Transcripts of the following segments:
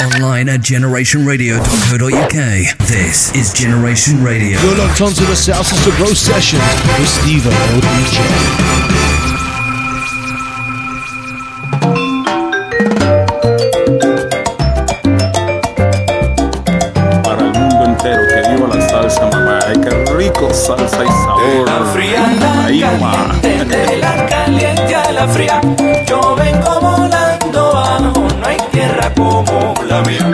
Online at generationradio.co.uk. This is Generation Radio. You're locked onto the South Sister Bro Sessions with Stephen ODJ. salsa y sabor. Ahí nomás. la caliente a la fría. Como la mía.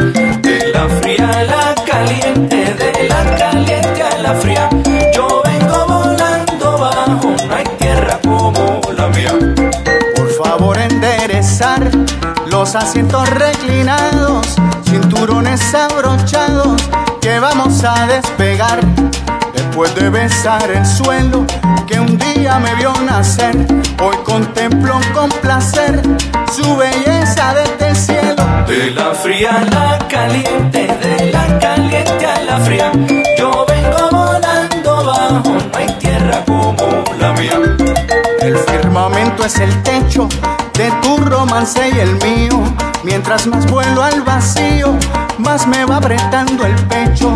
De la fría, a la caliente, de la caliente a la fría. Yo vengo volando bajo, no hay tierra como la mía. Por favor enderezar los asientos reclinados, cinturones abrochados, que vamos a despegar. Después de besar el suelo que un día me vio nacer, hoy contemplo con placer su belleza cielo. De la fría a la caliente, de la caliente a la fría. Yo vengo volando bajo, no hay tierra como la mía. El firmamento es el techo de tu romance y el mío. Mientras más vuelo al vacío, más me va apretando el pecho.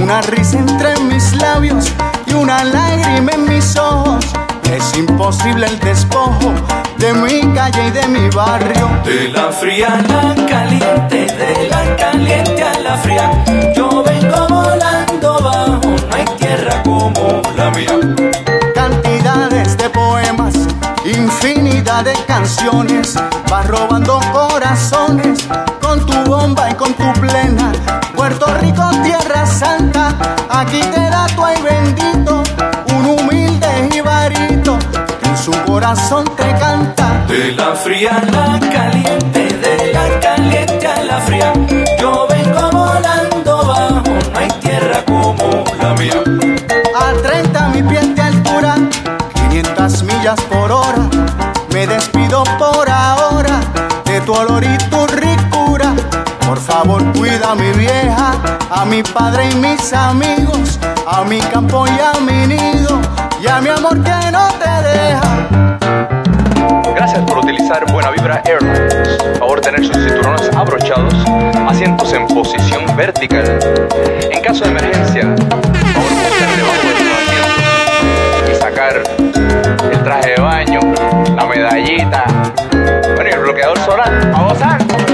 Una risa entre mis labios y una lágrima en mis ojos. Es imposible el despojo de mi calle y de mi barrio. De la fría a la caliente, de la caliente a la fría. Yo vengo volando bajo, no hay tierra como la mía. cantidades de poemas, infinidad de canciones, vas robando corazones con tu bomba y con tu plena. Puerto Rico, tierra santa, aquí te da tu corazón te canta. De la fría a la caliente, de la caliente a la fría. Yo vengo volando bajo, no hay tierra como la mía. A 30 mi pies de altura, 500 millas por hora. Me despido por ahora de tu olor y tu ricura. Por favor, cuida a mi vieja, a mi padre y mis amigos, a mi campo y a mi nido, y a mi amor que no te deja. Por utilizar Buena Vibra Airlines. Favor tener sus cinturones abrochados, asientos en posición vertical. En caso de emergencia, favor buscar debajo de sus asientos y sacar el traje de baño, la medallita, bueno y el bloqueador solar. ¡A gozar!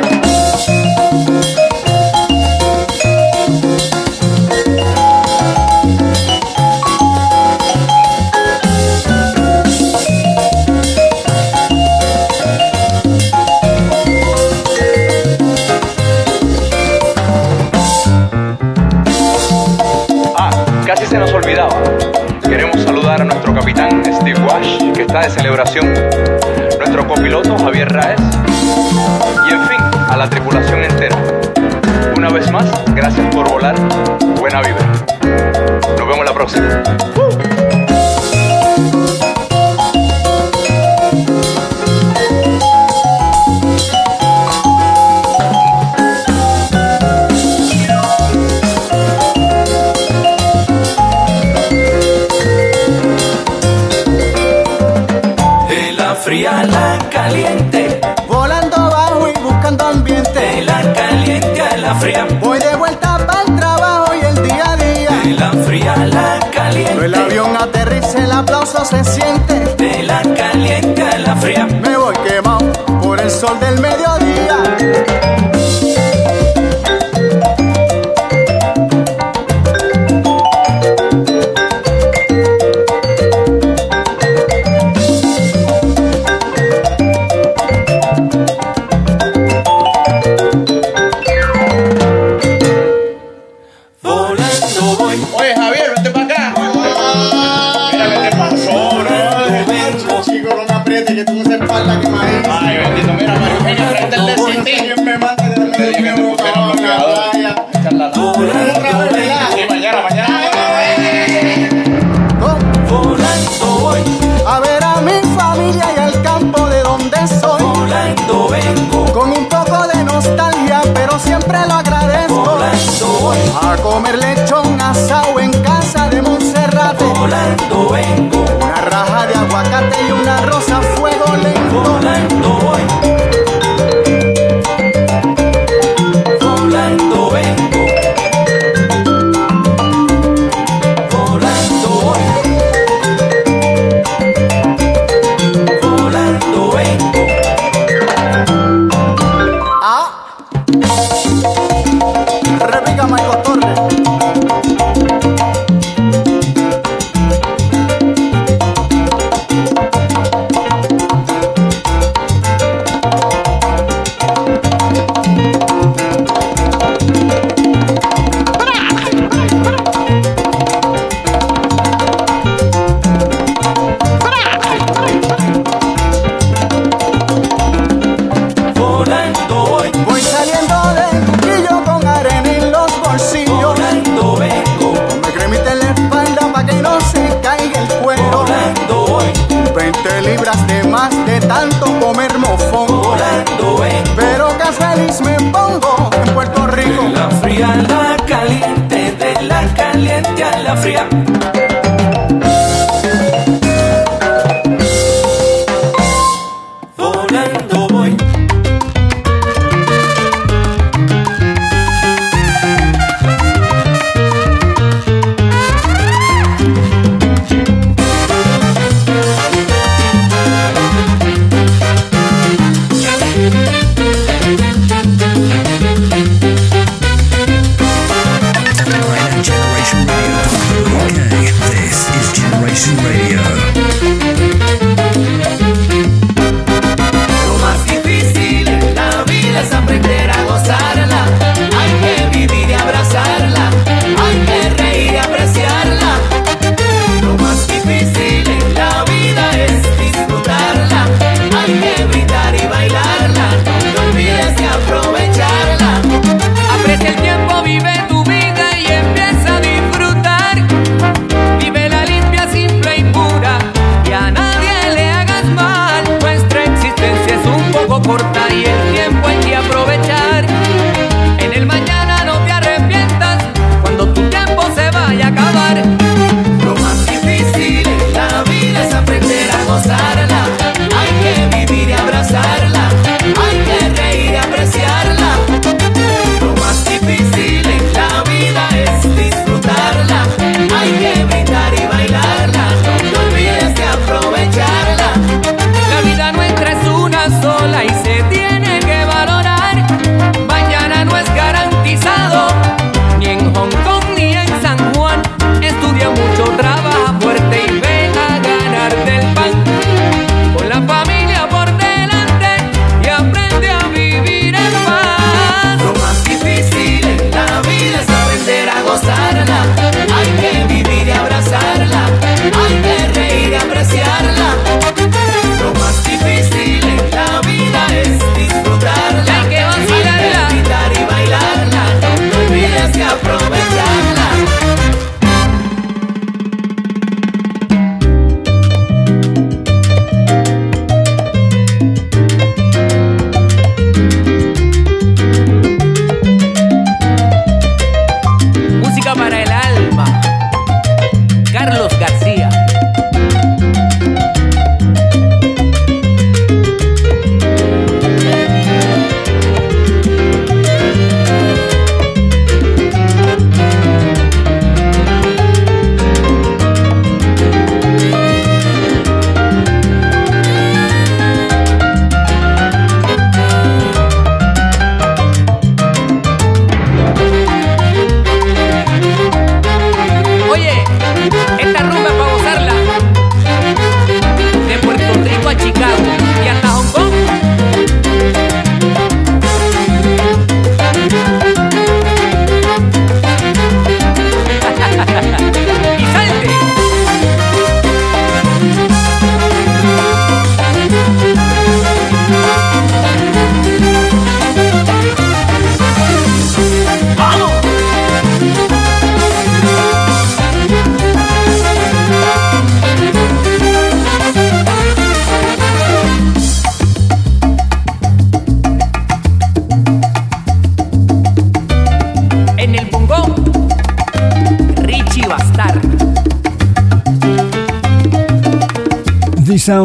Sol del mediodía.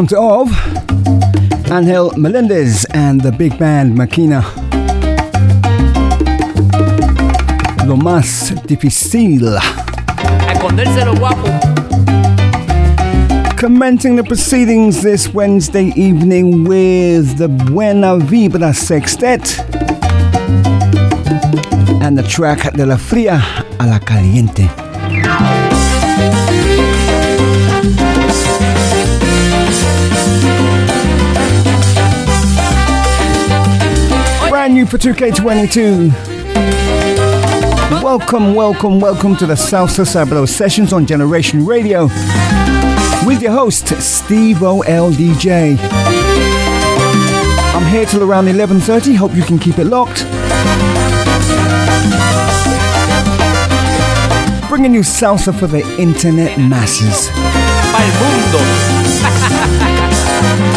of Angel Melendez and the big band Maquina. Lo más difícil. Commenting the proceedings this Wednesday evening with the Buena Vibra Sextet and the track De la Fría a la Caliente. for 2K22. Welcome, welcome, welcome to the Salsa Sabado sessions on Generation Radio with your host, Steve OLDJ. I'm here till around 11.30, hope you can keep it locked. Bringing you salsa for the internet masses.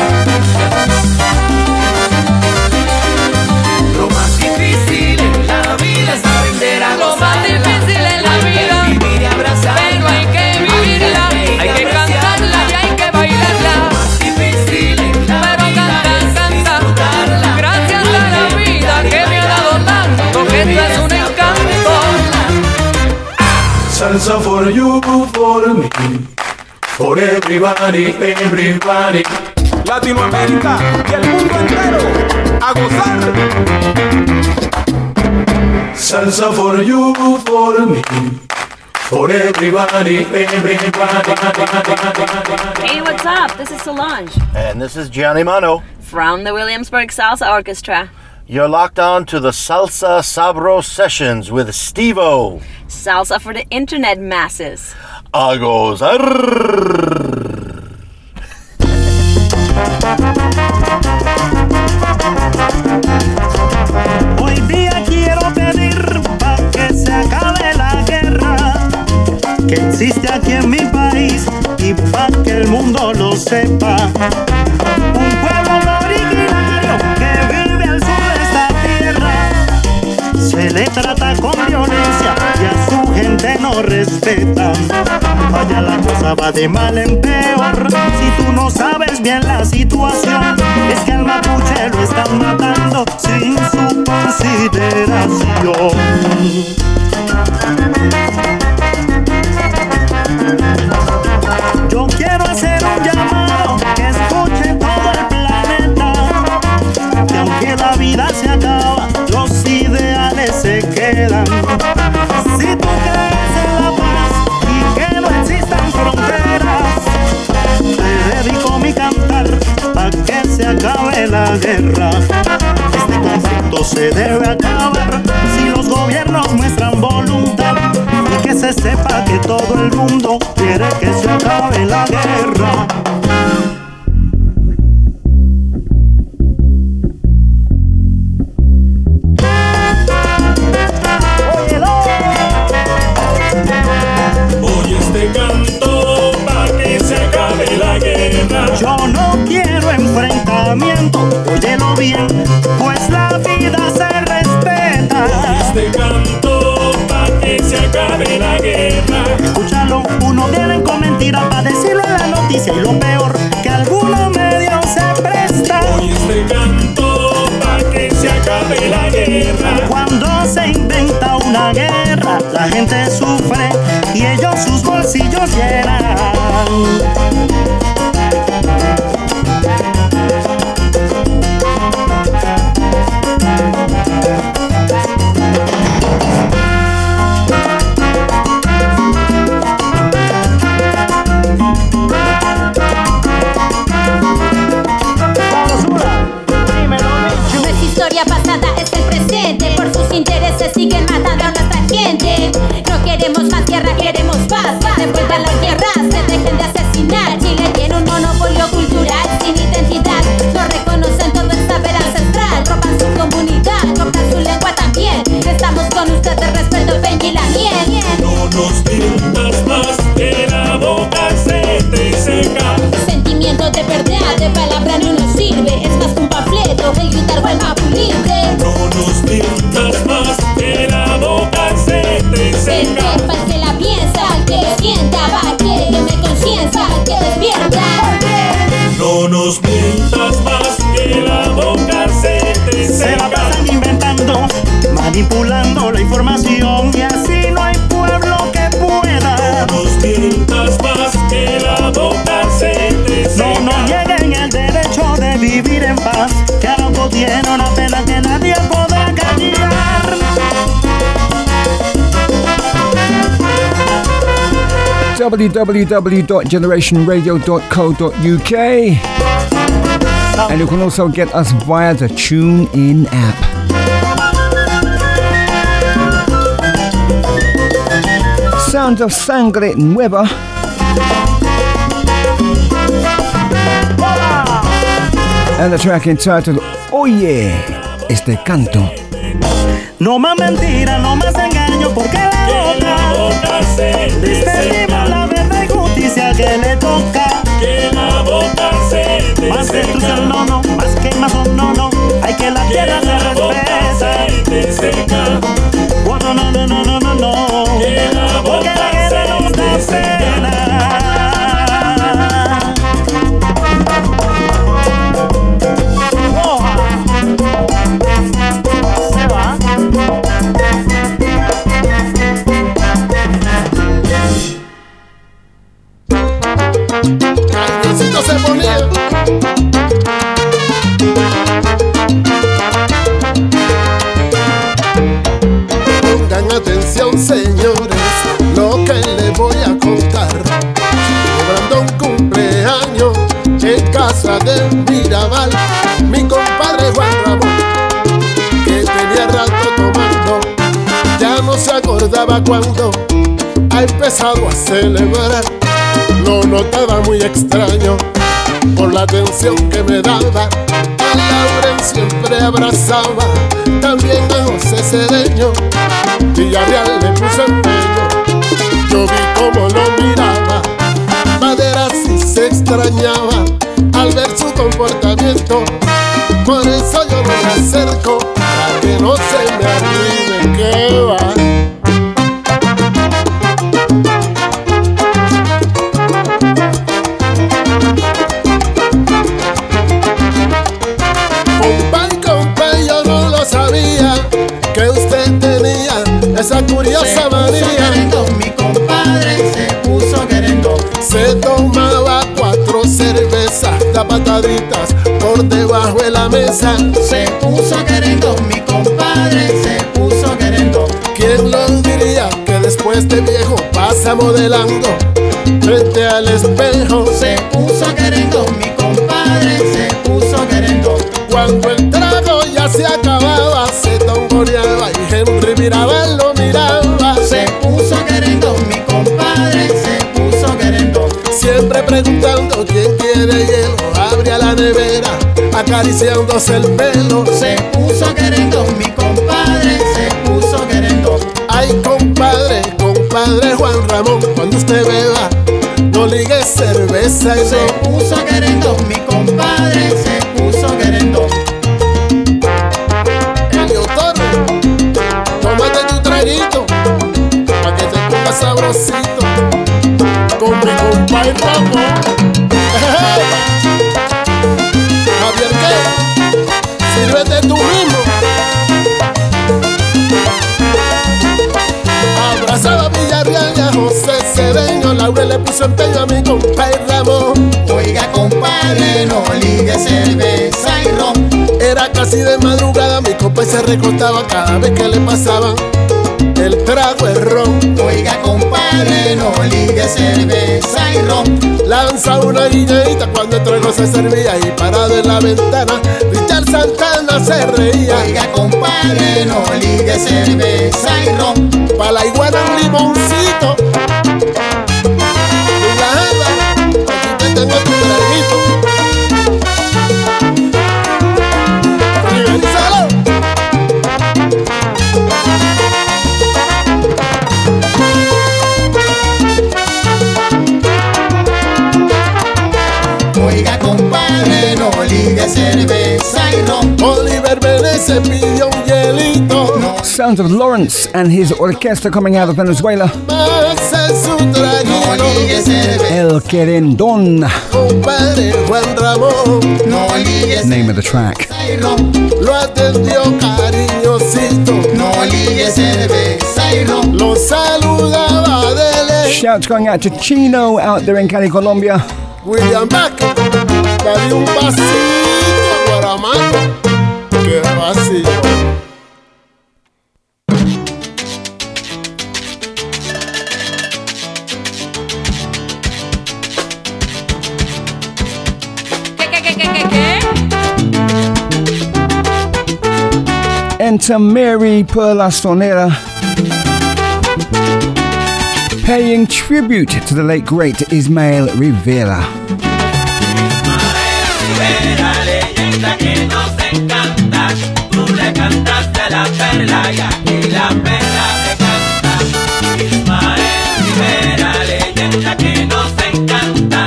Salsa for you, for me, for everybody, everybody. Latinoamérica y el mundo entero a gozar. Salsa for you, for me. For everybody, everybody. Hey, what's up? This is Solange. And this is Gianni Mano. From the Williamsburg Salsa Orchestra. You're locked on to the Salsa Sabro sessions with Stevo salsa for the internet masses. Agos. Arrr. They man www.generationradio.co.uk. And you can also get us via the TuneIn app. Sounds of Sangre Nueva. And the track entitled Oye, este canto. No más no más engaño, porque la tierra celebrar. Lo notaba muy extraño por la atención que me daba. A Lauren siempre abrazaba, también a José Cedeño. Villarreal le puso empeño, yo vi cómo lo miraba. Madera sí se extrañaba al ver su comportamiento. Por eso yo me acerco para que no se me arruine que va. Se puso querendo, mi compadre se puso querendo. ¿Quién lo diría que después de viejo pasa modelando frente al espejo? Se puso querendo, mi compadre se puso querendo. Cuando el trago ya se acababa, se tomboneaba y Henry Mirabal lo miraba. Se puso querendo, mi compadre se puso querendo. Siempre preguntando quién quiere hielo, abría la nevera, acariciándose el pelo. Se puso querendo, mi compadre se puso querendo. Ay, compadre, compadre Juan Ramón, cuando usted beba, no ligue cerveza y Se no. puso querendo, mi compadre se puso querendo. Elio Torres, tómate tu traguito, pa' que te pongas sabrosito, con mi compadre Ramón. Empeño a mi compadre Ramón. Oiga, compadre, no ligue cerveza y ron. Era casi de madrugada, mi compa se recostaba cada vez que le pasaban el trago el ron. Oiga, compadre, no ligue cerveza y ron. Lanza una guiñadita cuando el trago se servía y parado en la ventana, Richard Santana se reía. Oiga, compadre, no ligue cerveza y ron. Pa' la iguana un limoncito. Oiga, compadre, no ligue cerveza y ron. Oliver Vélez se pidió un hielito. sounds of Lawrence and his orchestra coming out of Venezuela. El Querendon. Name of the track. Shouts going out to Chino out there in Cali, Colombia. William un pasito para mano, que vacío. Santa Mary Perla uh, paying tribute to the late great Ismael Rivera.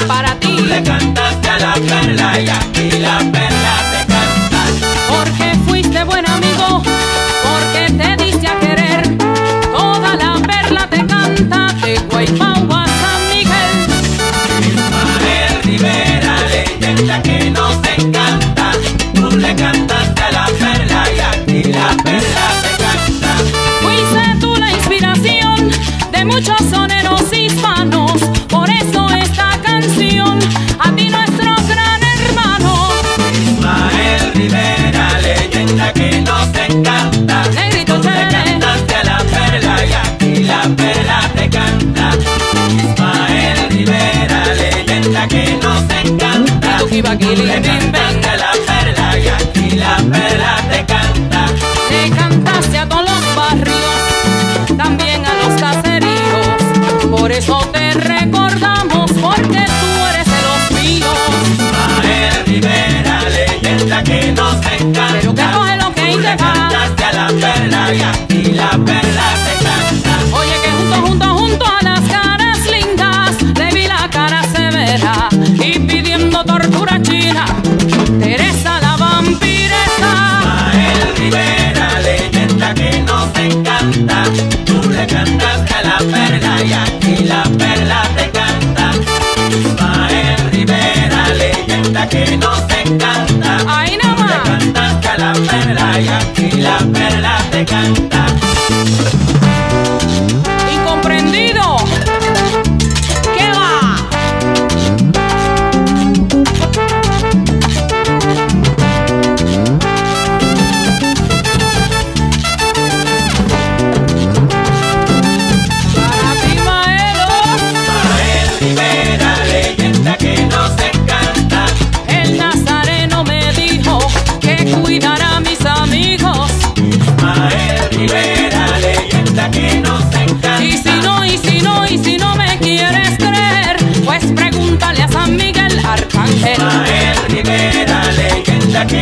Para ti. le cantaste a la perla y aquí la perla. le cantaste a la perla y aquí la perla te canta. Fuiste tú la inspiración de muchos soneros hispanos, por eso esta canción a ti nuestro gran hermano. Ismael Rivera, leyenda que nos encanta. Negrito tú le cantaste a la perla y aquí la perla te canta. Ismael Rivera, leyenda que nos encanta.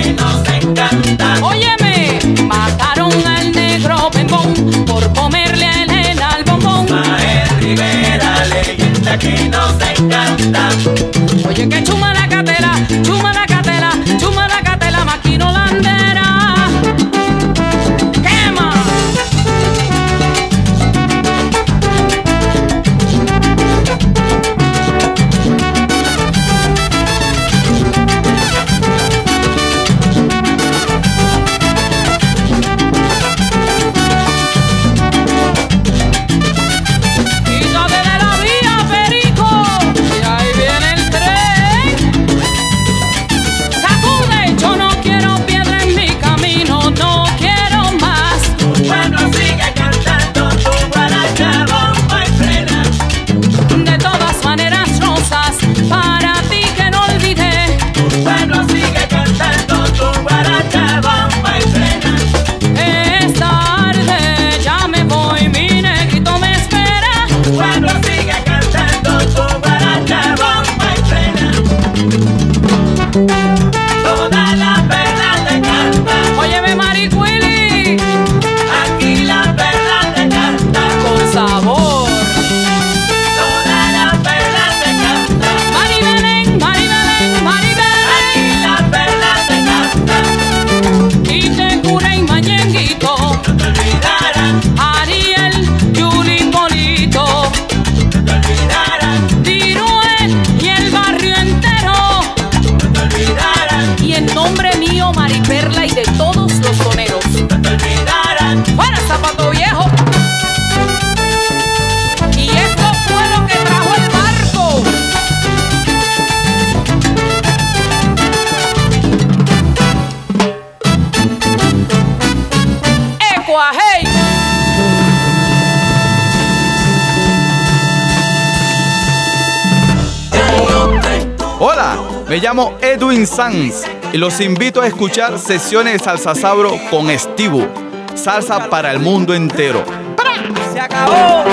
e Me llamo Edwin Sanz y los invito a escuchar sesiones de salsa sabro con Estivo. Salsa para el mundo entero. ¡Para! Se acabó.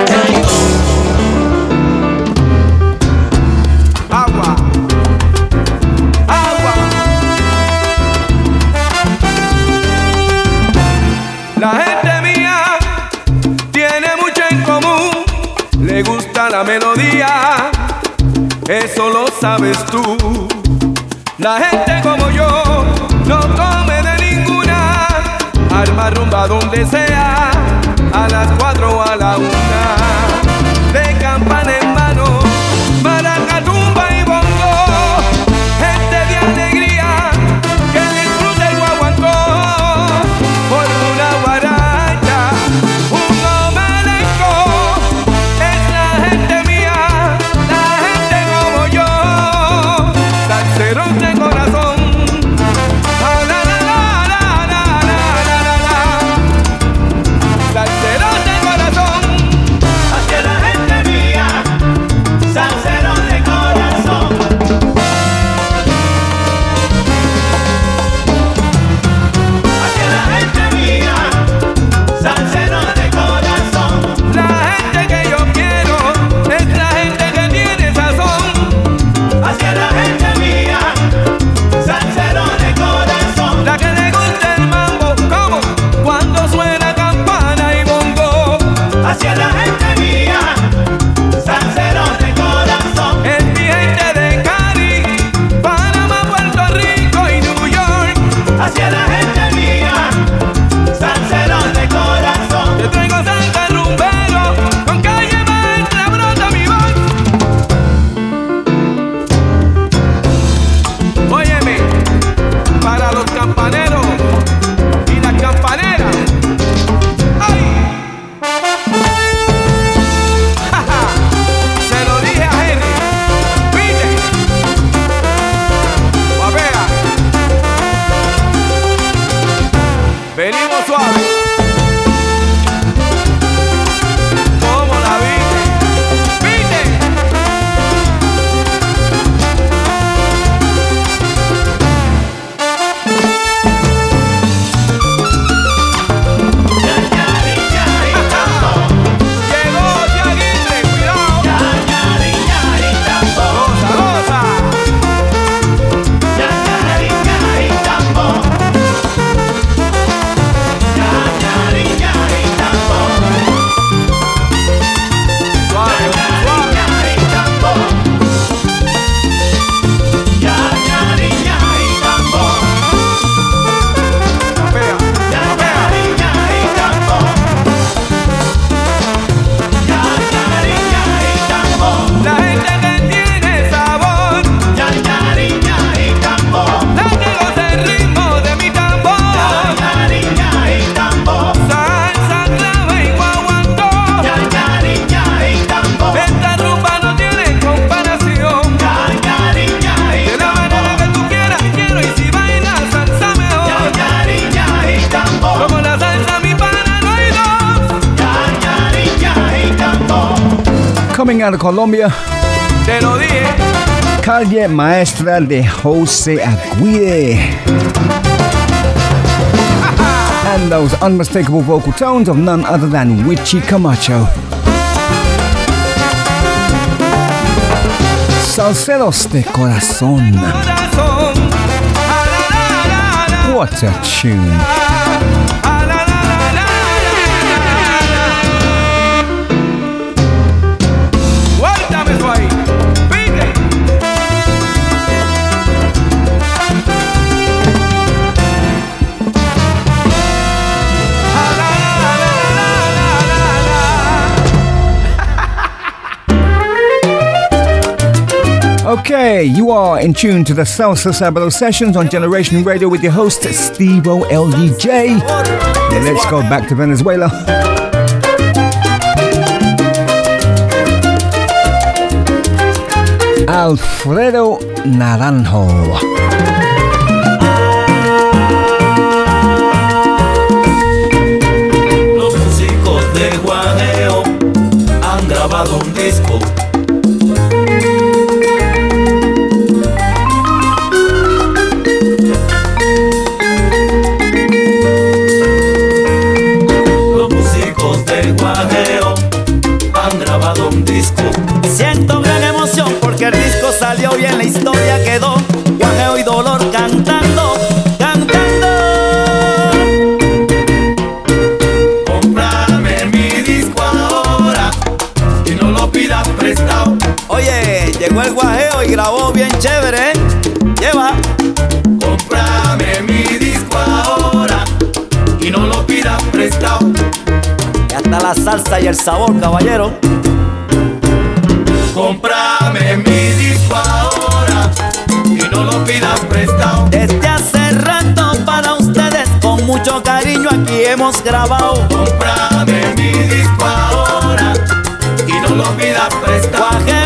Colombia. Te lo dije. Calle Maestra de Jose Aguirre. and those unmistakable vocal tones of none other than Witchy Camacho. Salceros de Corazón. What a tune. Okay, you are in tune to the Salsa Sabado sessions on Generation Radio with your host, Steve OLDJ. Let's go back to Venezuela. Alfredo Naranjo. Los músicos de han grabado un disco historia quedó, guajeo y dolor cantando, cantando. Comprame mi disco ahora y no lo pidas prestado. Oye, llegó el guajeo y grabó bien chévere. ¿eh? Lleva. Comprame mi disco ahora y no lo pidas prestado. Y hasta la salsa y el sabor, caballero. Comprame mi disco ahora. hemos grabado. Comprame mi disco ahora y no lo pidas prestado.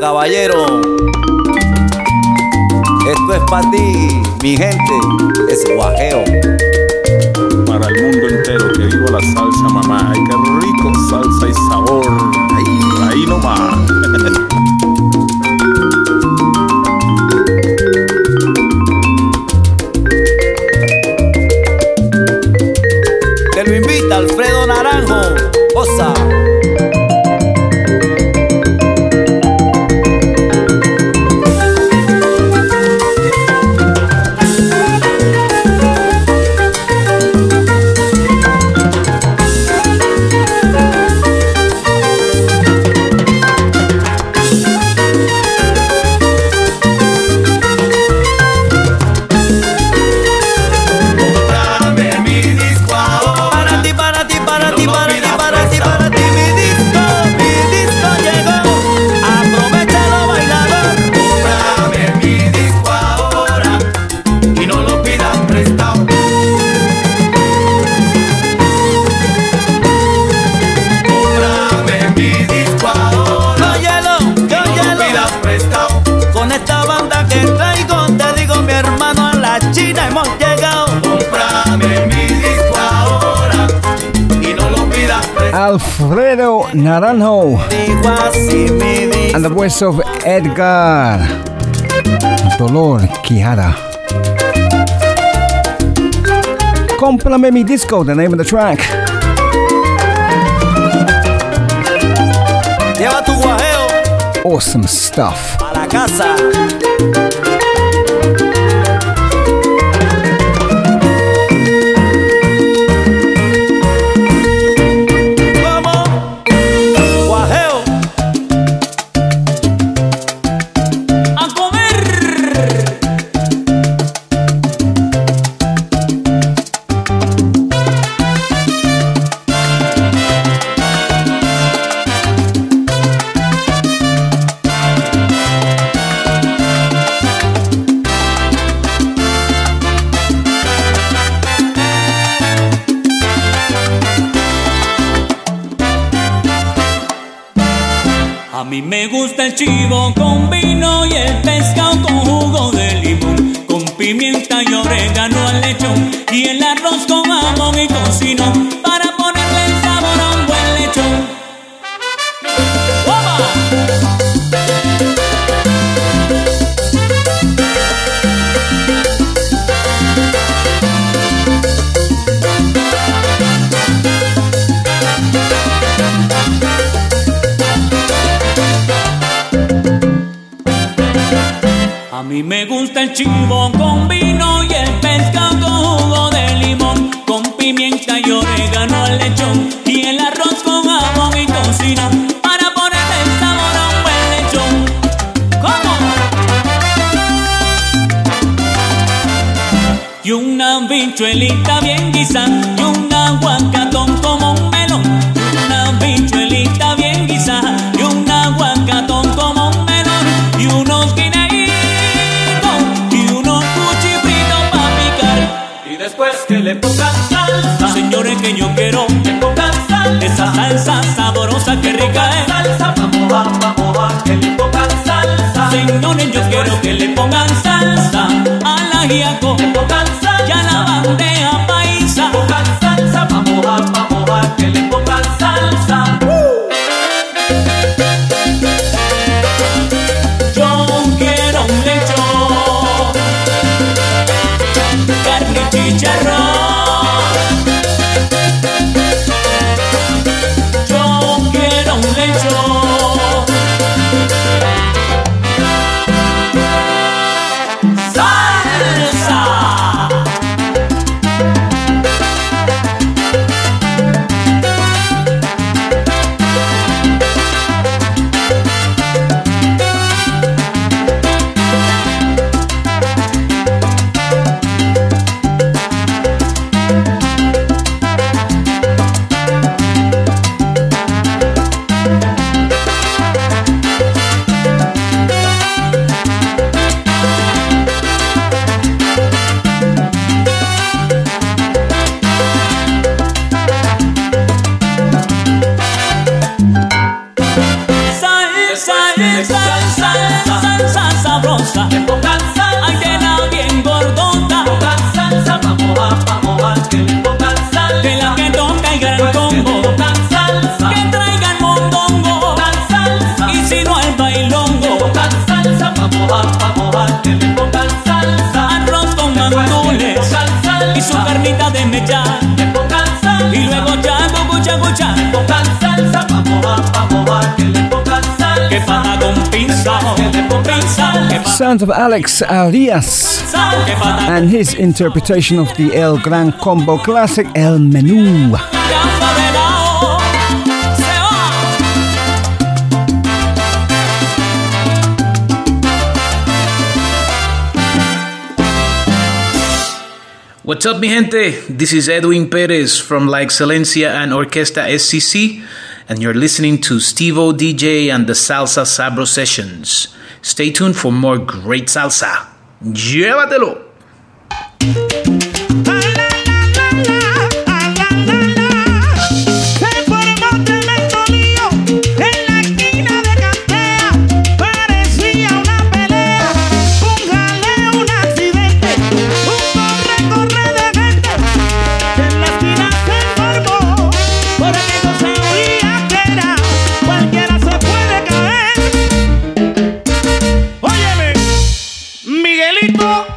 caballero. Esto es para ti, mi gente, es guajeo. Para el mundo entero, que viva la salsa, mamá. Ay, qué rico salsa y sabor. Ahí, ahí nomás. Naranjo and the voice of Edgar Dolor Quijada. Compliment mi Disco, the name of the track. Awesome stuff. el chivo con vino y el pescado con jugo de limón, con pimienta y orégano al lechón y el arroz con el chivo con vino y el pescado jugo de limón, con pimienta y orégano al lechón y el arroz con jamón y tocino para ponerle sabor a un buen lechón. ¿Cómo? Y una bichuelita of Alex Arias and his interpretation of the El Gran Combo classic El Menú. What's up, mi gente? This is Edwin Perez from La Excelencia and Orquesta SCC, and you're listening to Stevo DJ and the Salsa Sabro Sessions. Stay tuned for more great salsa. Llévatelo. People.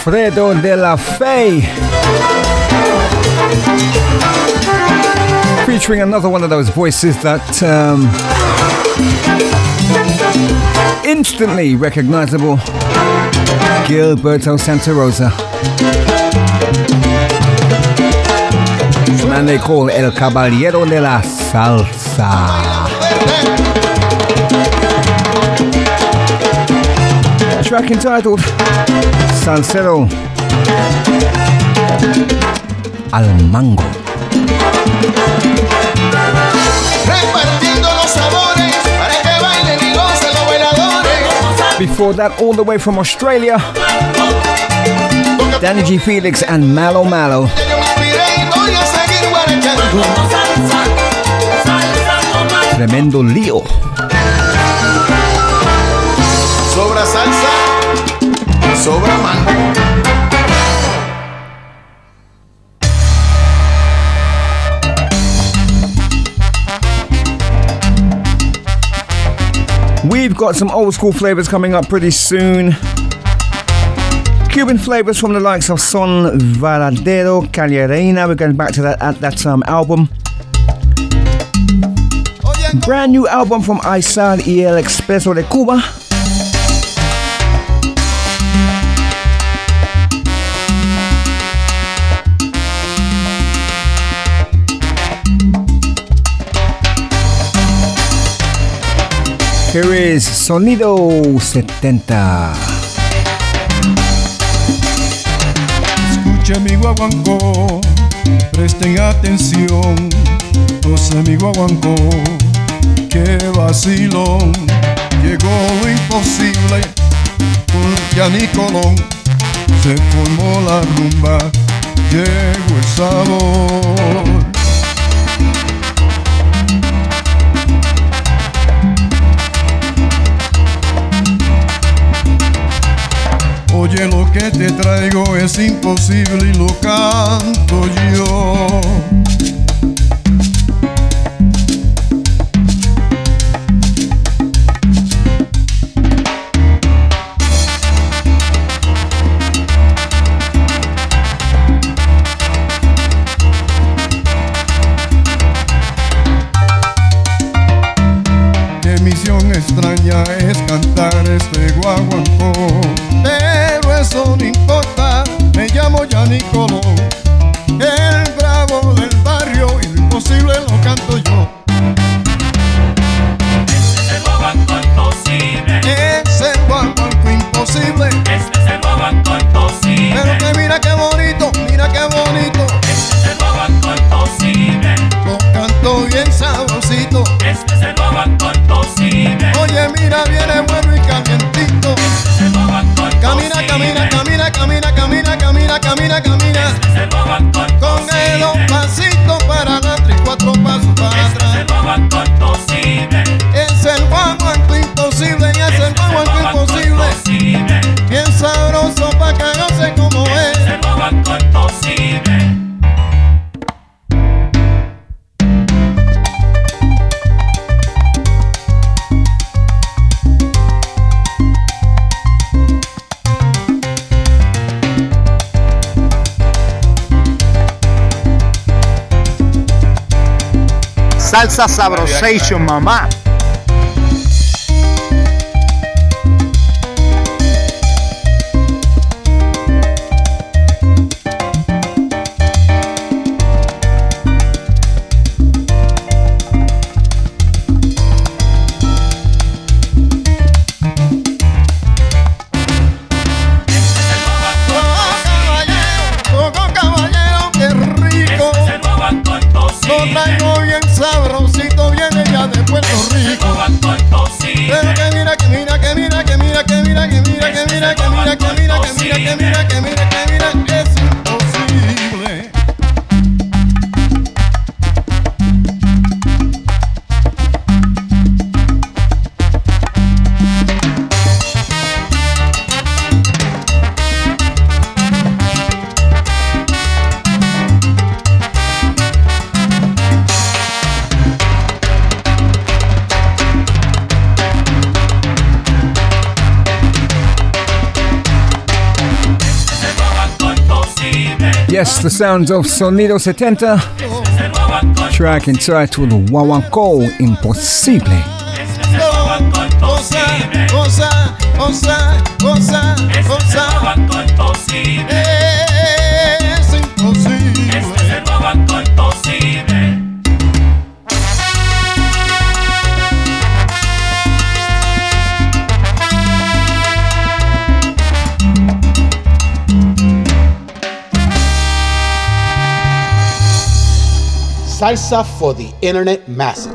Alfredo de la Fe, Featuring another one of those voices that um, instantly recognizable Gilberto Santa Rosa. Man they call El Caballero de la Salsa track entitled Salcedo Al Mango. Before that, all the way from Australia, Danny G. Felix and Mallow Mallow. Tremendo lío. sobra mango. We've got some old school flavours coming up pretty soon. Cuban flavours from the likes of Son Varadero, Callerena. We're going back to that at that um, album. Brand new album from Aizar y el Expreso de Cuba. Here is Sonido 70. Escucha mi guaguancó, presten atención, no sé mi guaguancó, qué vacilón. Llegó lo imposible, con ni Colón, se formó la rumba, llegó el sabor. Oye, lo que te traigo es imposible y lo canto yo. esa sabrosation, mamá. the sounds of Sonido 70, track entitled Wawanko Imposible. Cosa, decisive for the internet masses.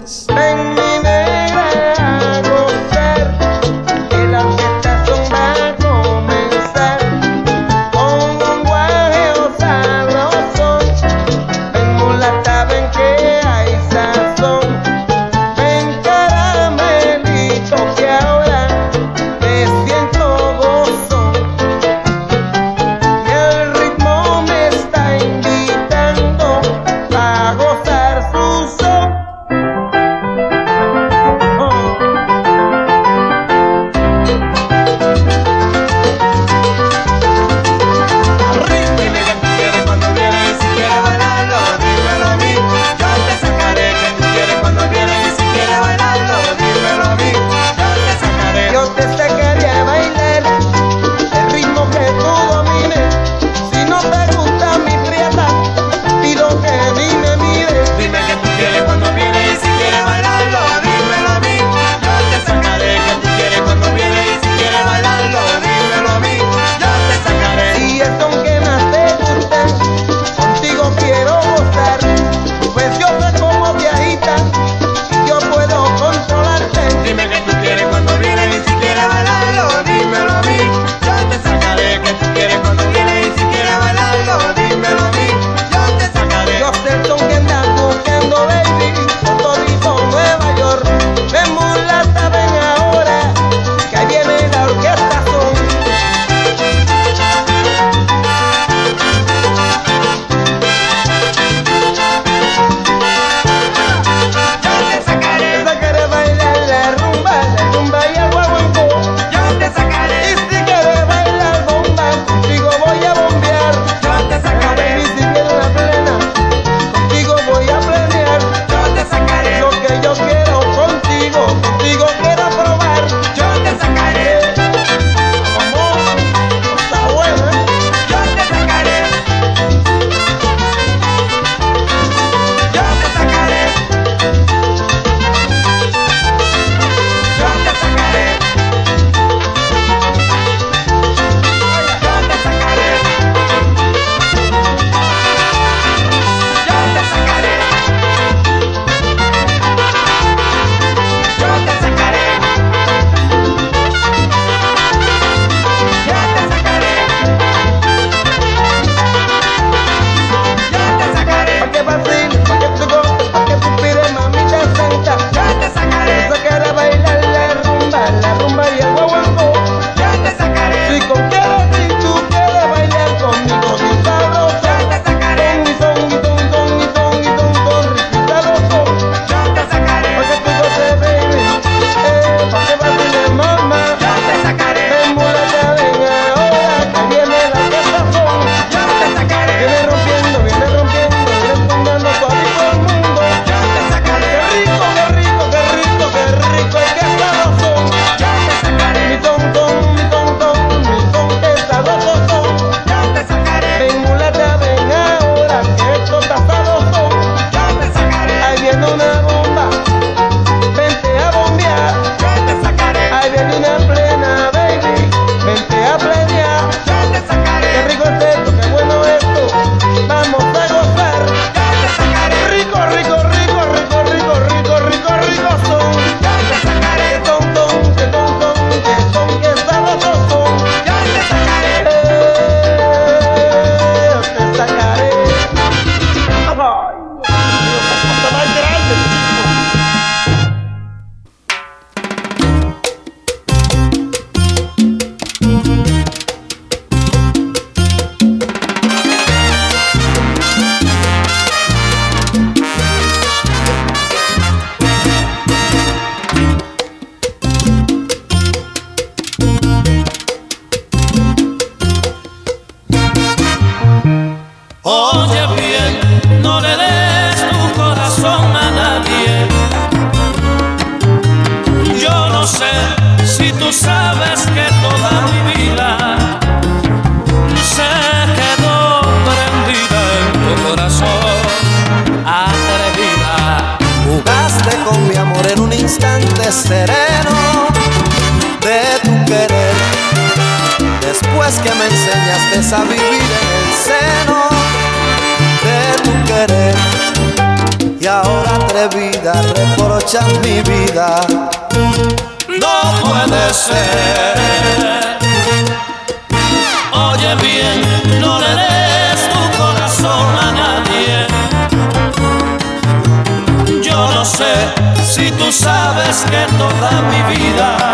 Que toda mi vida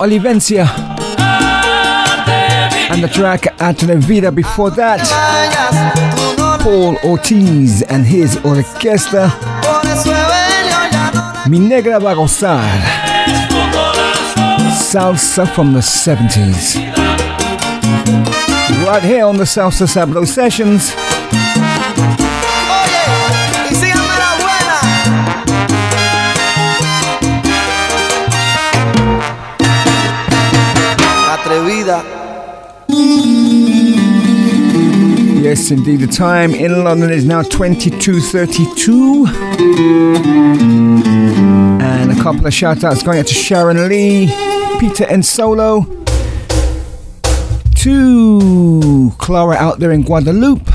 Olivencia. And the track Atlevida before that, Paul Ortiz and his ya Mi negra va gozar. Salsa from the 70s. Right here on the Salsa Sablo Sessions. Yes, indeed. The time in London is now 22.32. And a couple of shout outs going out to Sharon Lee, Peter and Solo, to Clara out there in Guadeloupe,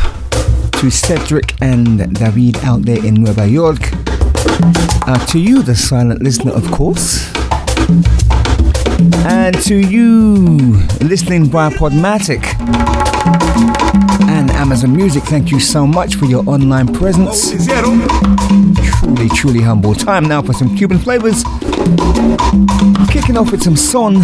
to Cedric and David out there in Nueva York, uh, to you, the silent listener, of course. And to you listening via Podmatic and Amazon Music, thank you so much for your online presence. Truly, truly humble. Time now for some Cuban flavors. Kicking off with some son.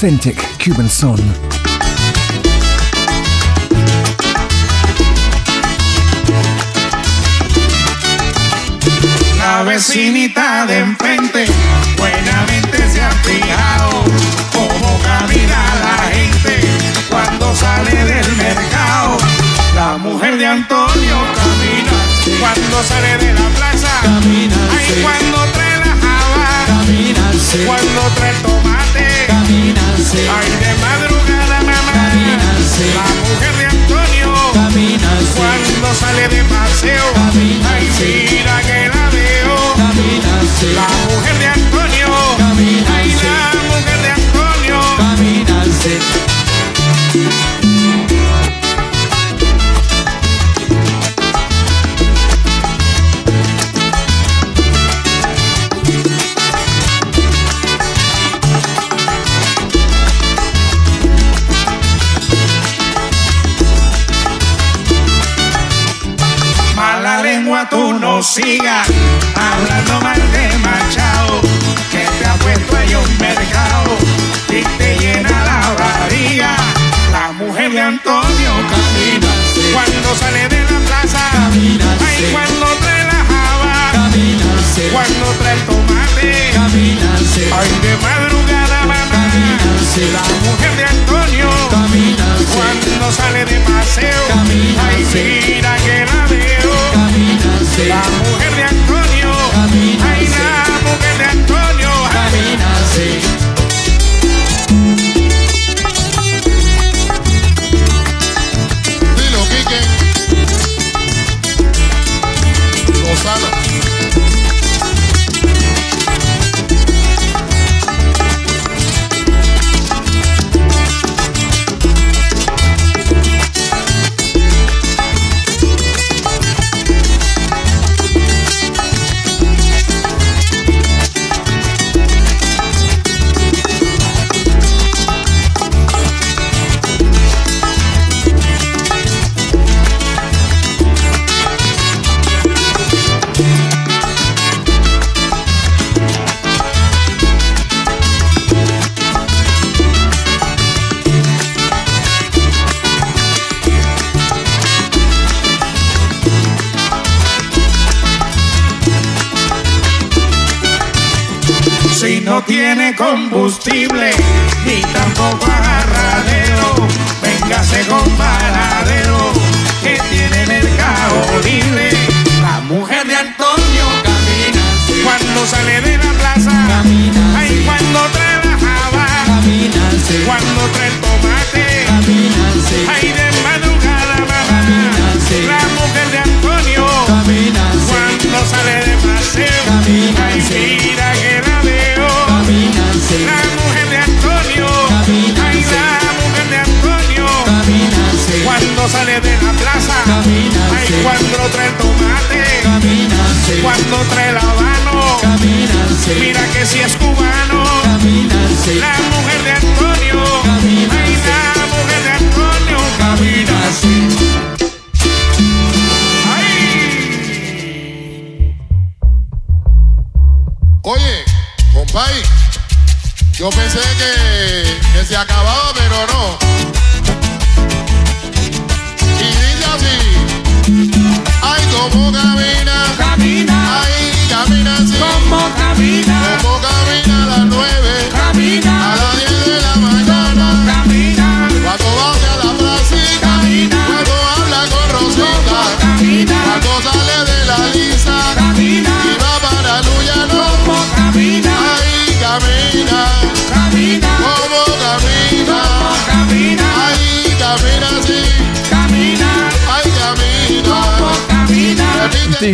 Authentic Cuban son. La vecinita de enfrente buenamente se ha fijado cómo camina la gente cuando sale del mercado. La mujer de Antonio camina cuando sale de la plaza. Camina. Ay, cuando trae Camina. Cuando trae tomate. Camina. Ay, de madrugada mamá. Camina. La mujer de Antonio. Camina. Cuando sale de paseo.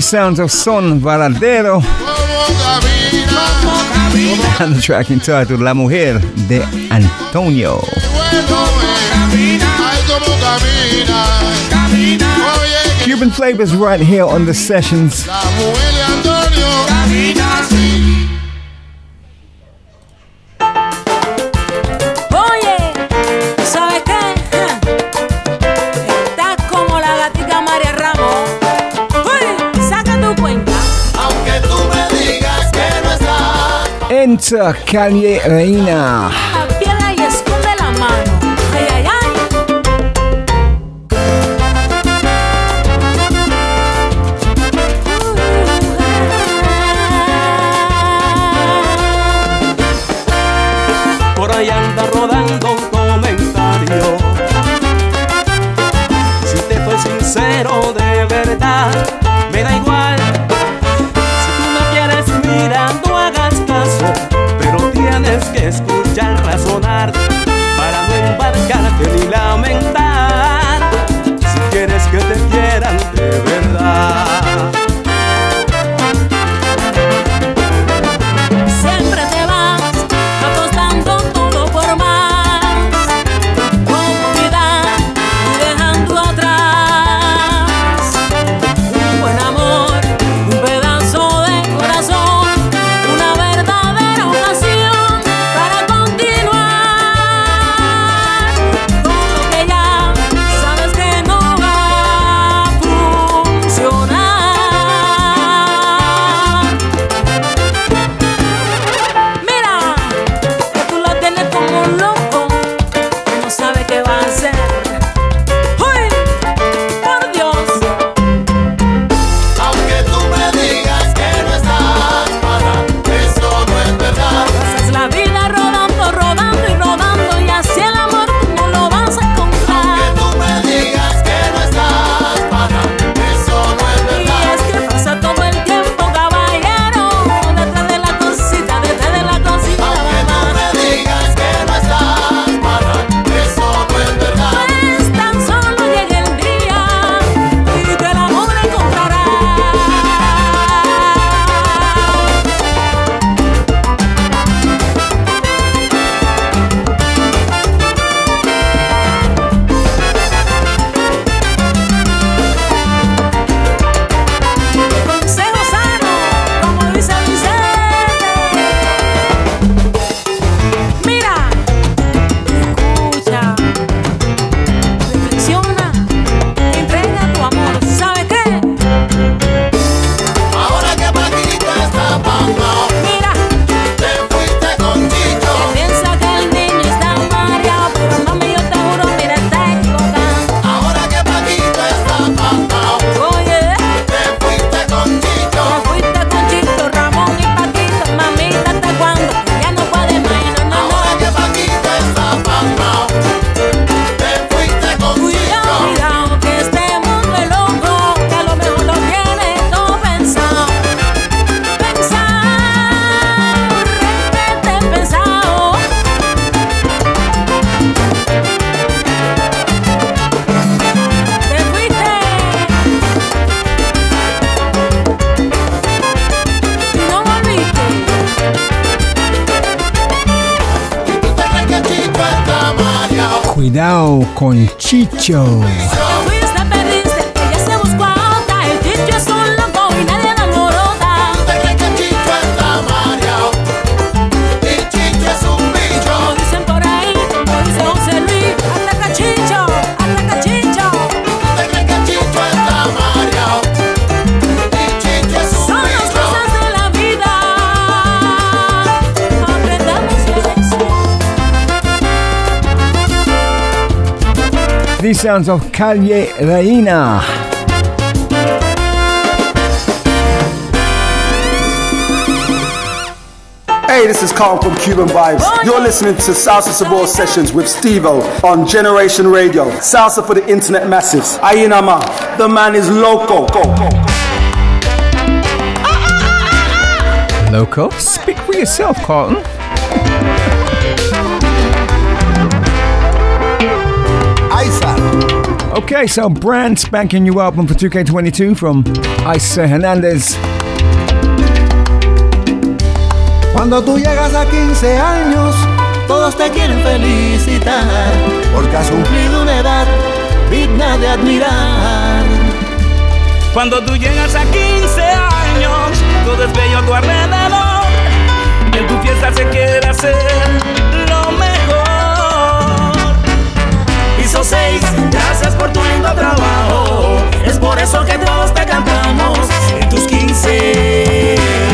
sounds of Son Varadero. And the track entitled La Mujer de Antonio. Cuban flavors right here on the sessions. Kent, Kanye Reina. razonar para no embarcarte ni lamentar. Si quieres que te quiera Show. These sounds of Calle Reina. Hey, this is Carl from Cuban Vibes. You're listening to Salsa Sabor Sessions with Stevo on Generation Radio. Salsa for the internet masses. Ayinama. The man is loco. Ah, ah, ah, loco? Speak for yourself, Carlton. Okay, so brand spanking new album for 2K22 from Isa Hernandez. Cuando tú llegas a 15 años, todos te quieren felicitar, porque has cumplido una edad digna de admirar. Cuando tú llegas a 15 años, todo es bello a tu alrededor. En tu fiesta se quiere hacer Piso 6, gracias por tu lindo trabajo. Es por eso que todos te cantamos en tus 15.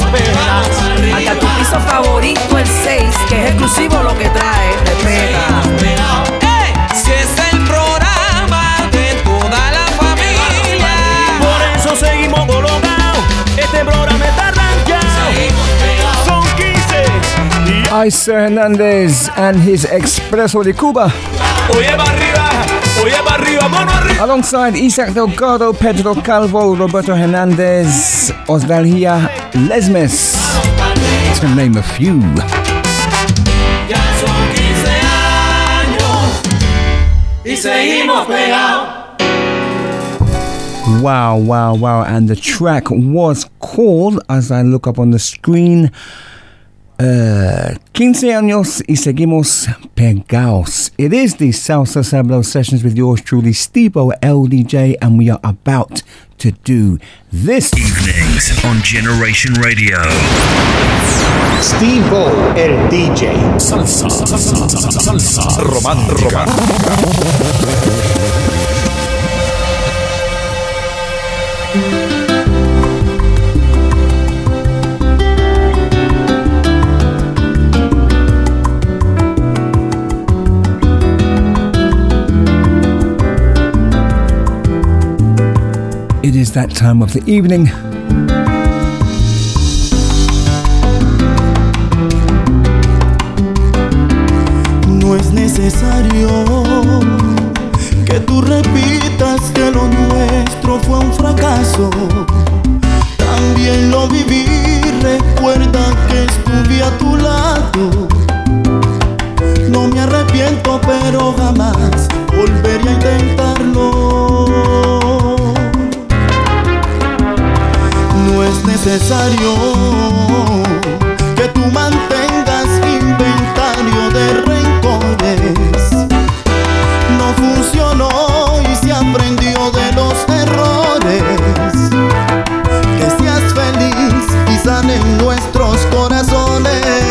Esperas. Hasta tu piso favorito, el 6, que es exclusivo lo que trae. Respeta. Si es el programa de toda la familia. Por eso seguimos colocados. Este programa está. Son 15. Isa Hernandez and his Expreso de Cuba. Oye, para arriba. Alongside Isaac Delgado, Pedro Calvo, Roberto Hernandez, Osvaldia Lesmes, to name a few. Ya son 15 años. Y seguimos pegados. Wow, wow, wow. And the track was called, as I look up on the screen, uh, 15 años y seguimos pegados. It is the Salsa Sablo sessions with yours truly, Stevo LDJ, and we are about to do this. Evenings on Generation Radio. Steve O, el DJ. Salsa, salsa, salsa, romántica. that time of the evening. No es necesario que tú repitas que lo nuestro fue un fracaso. También lo viví, recuerda que estuve a tu lado. No me arrepiento, pero jamás volvería a intentarlo. es necesario que tú mantengas inventario de rencores. No funcionó y se aprendió de los errores. Que seas feliz y sanen nuestros corazones.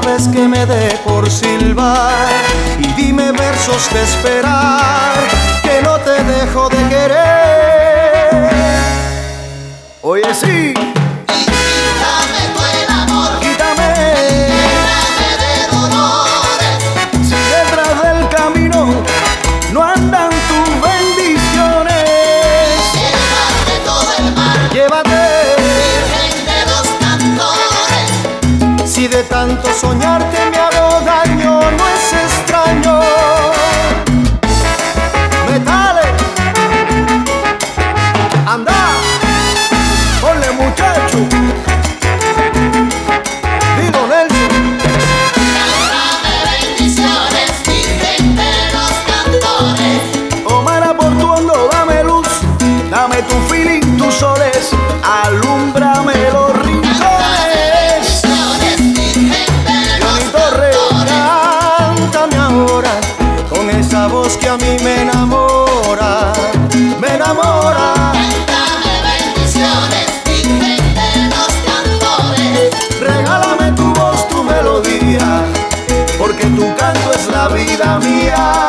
Vez que me dé por silbar y dime versos de esperar que no te dejo de querer. Oye sí, si me enamora, me enamora. Dame bendiciones, de los cantores. Regálame tu voz, tu melodía, porque tu canto es la vida mía.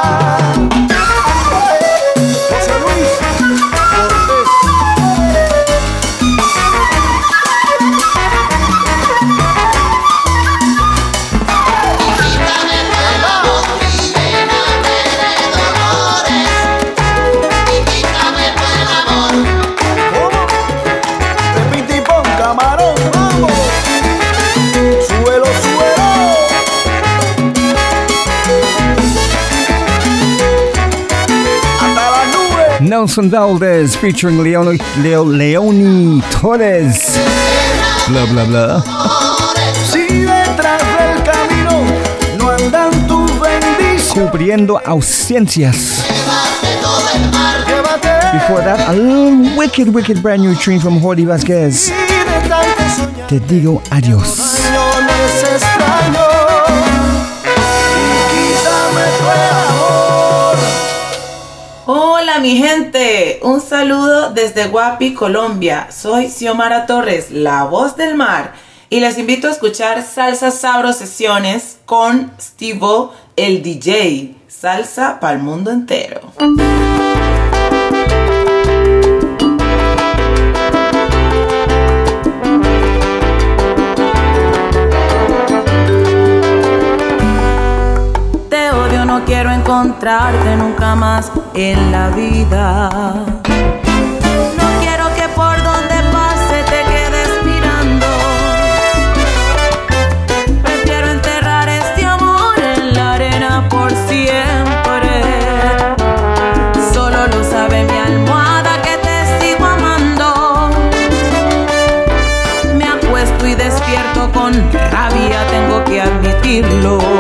Nelson Valdez featuring Leoni, Leo, Leoni Torres. Blah, blah, blah. Si detrás del camino no andan tus bendiciones. Cubriendo ausencias. Before that, a little wicked, wicked brand new tune from Jordi Vasquez. Te digo adiós. Mi gente, un saludo desde Guapi, Colombia. Soy Xiomara Torres, la voz del mar, y les invito a escuchar Salsa Sabro Sesiones con Steve el DJ. Salsa para el mundo entero. Quiero encontrarte nunca más en la vida. No quiero que por donde pase te quedes mirando. Prefiero enterrar este amor en la arena por siempre. Solo lo sabe mi almohada que te sigo amando. Me acuesto y despierto con rabia, tengo que admitirlo.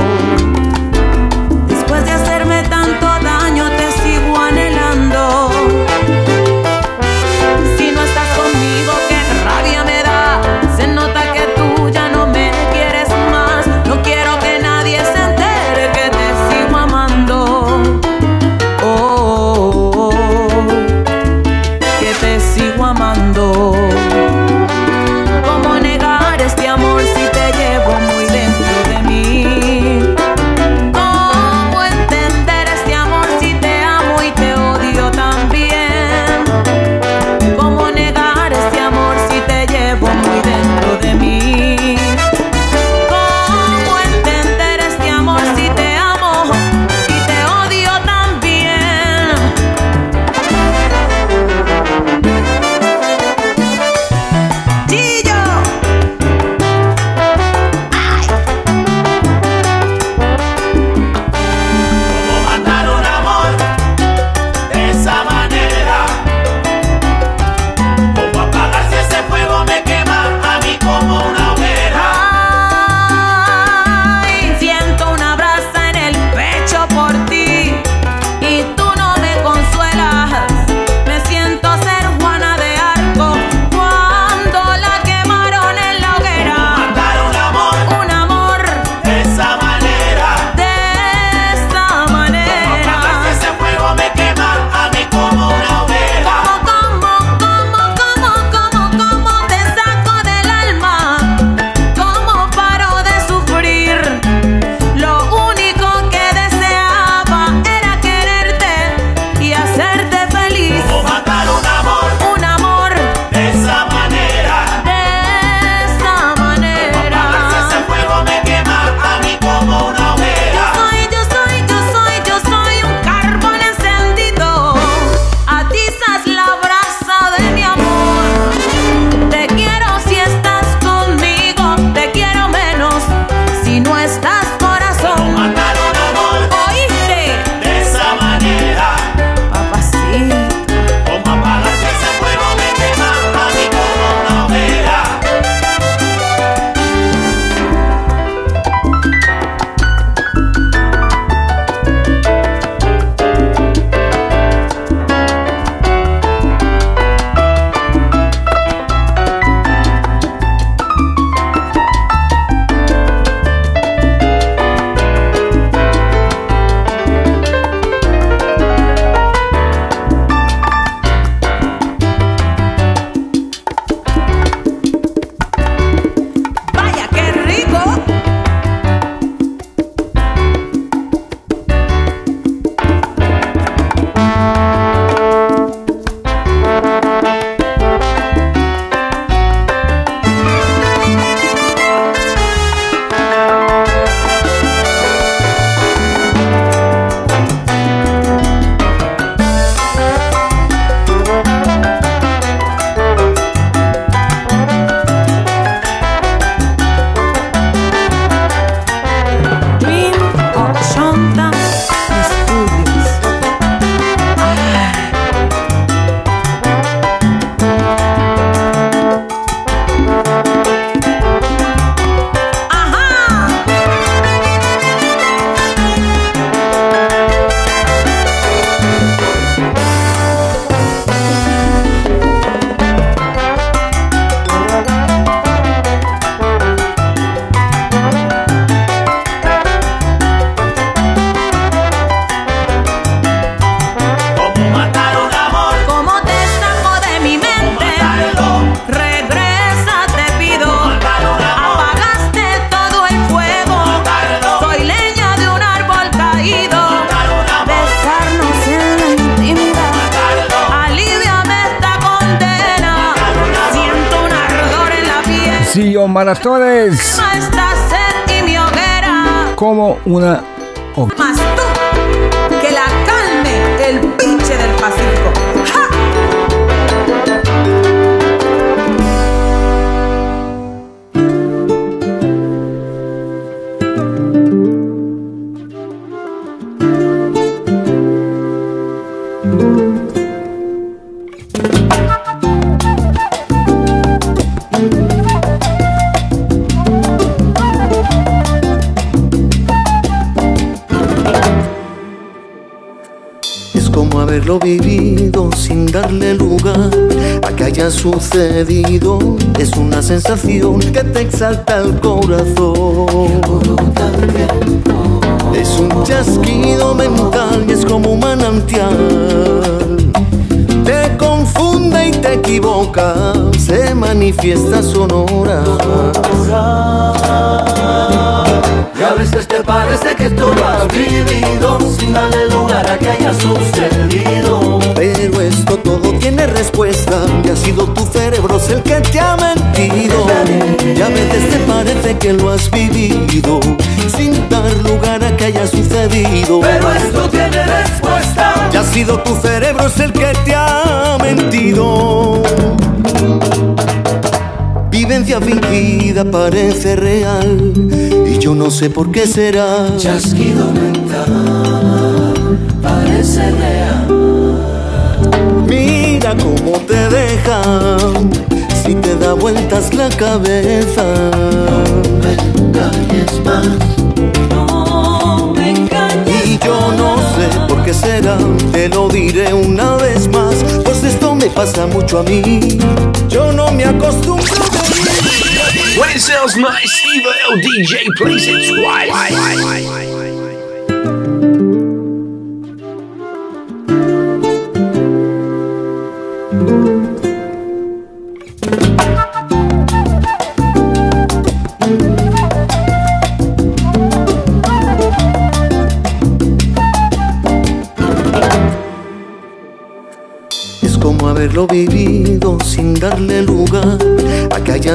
Sucedido. Es una sensación que te exalta el corazón. Es un chasquido mental y es como un manantial. Te confunde y te equivoca, se manifiesta sonora. Y a veces te parece que tú lo has vivido sin darle lugar a que haya sucedido. Pero esto todo tiene respuesta y ha sido tu cerebro el que te ha mentido. Y a veces te parece que lo has vivido sin dar lugar a que haya sucedido. Pero esto tiene respuesta. Y ha sido tu cerebro el que te ha mentido. Vivencia fingida parece real y yo no sé por qué será. Chasquido mental parece real. Mira cómo te deja si te da vueltas la cabeza. engañes más. No me engañes Y yo no sé por qué será, te lo diré una vez más, pues esto me pasa mucho a mí. Yo no me acostumbro de When it sounds nice. DJ plays it twice.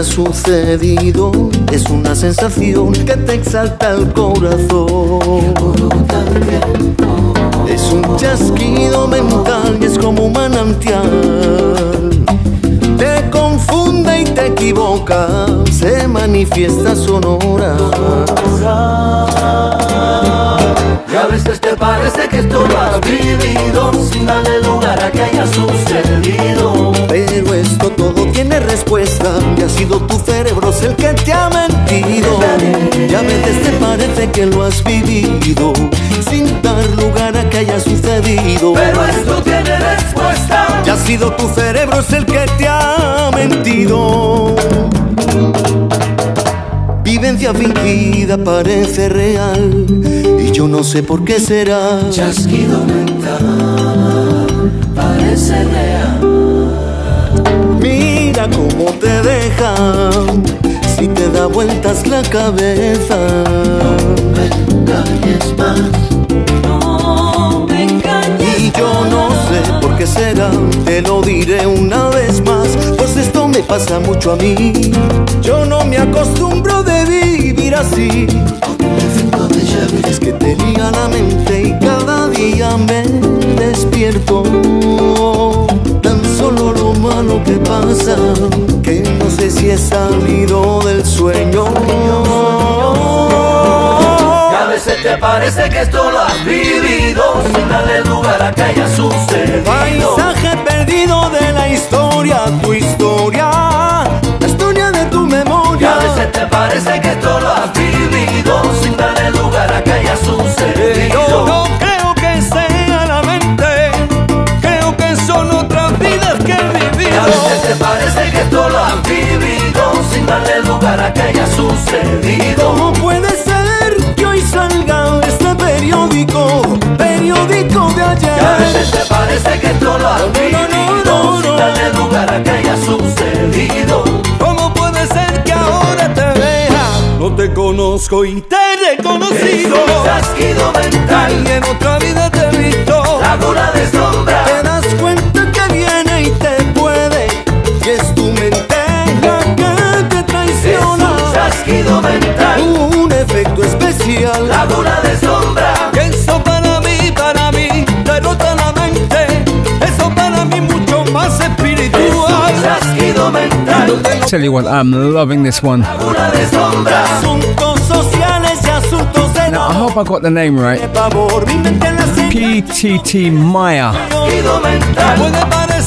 Sucedido. Es una sensación que te exalta el corazón. Es un chasquido mental y es como un manantial. Te confunde y te equivoca, se manifiesta sonora. Y a veces te parece que tú lo has vivido sin darle lugar a que haya sucedido. Pero esto todo tiene respuesta y ha sido tu cerebro el que te ha mentido. Y a veces te parece que lo has vivido sin dar lugar a que haya sucedido. Pero esto tiene respuesta. Y ha sido tu cerebro el que te ha mentido. Vivencia fingida parece real y yo no sé por qué será. Chasquido mental parece real. Mira cómo te deja si te da vueltas la cabeza. engañes más. No me engañes Y yo no sé por qué será, te lo diré una vez más, pues esto me pasa mucho a mí. Yo no me acostumbro de vivir así. Es que tenía la mente y cada día me despierto. Lo que pasa, que no sé si he salido del sueño. Y a veces te parece que esto lo has vivido sin darle lugar a que haya sucedido. Paisaje perdido de la historia, tu historia, la historia de tu Y memoria. a veces te parece que esto darle lugar a que haya sucedido. ¿Cómo puede ser que hoy salga este periódico, periódico de Y a ayer? veces te parece que esto lo has vivido sin darle lugar a que haya sucedido. ¿Cómo puede ser que ahora te vea? No te conozco y te he Es reconocido. un chasquido mental, Y en otra vida te he visto. la luna de sombra. chasquido mental. Un efecto especial. De sombra. Eso para mí, para mí, derrota la mente. Eso para mí mucho más espiritual. Es chasquido mental. Tell you what, I'm loving this one. Laguna de sombra. Asuntos sociales y asuntos de Now, I hope I got the name right. PTT Maya.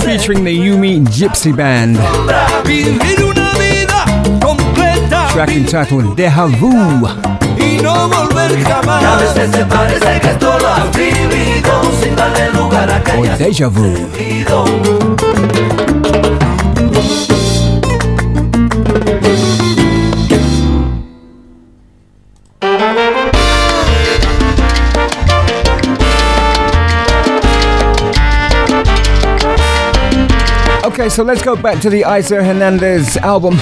Featuring the Yumi Gypsy Band. Track entitled Deja Vu. y no volver jamás. A veces te parece que esto lo has vivido sin darle lugar a que Or hayas Deja Vu. sentido. Okay, so let's go back to the Isa Hernandez album.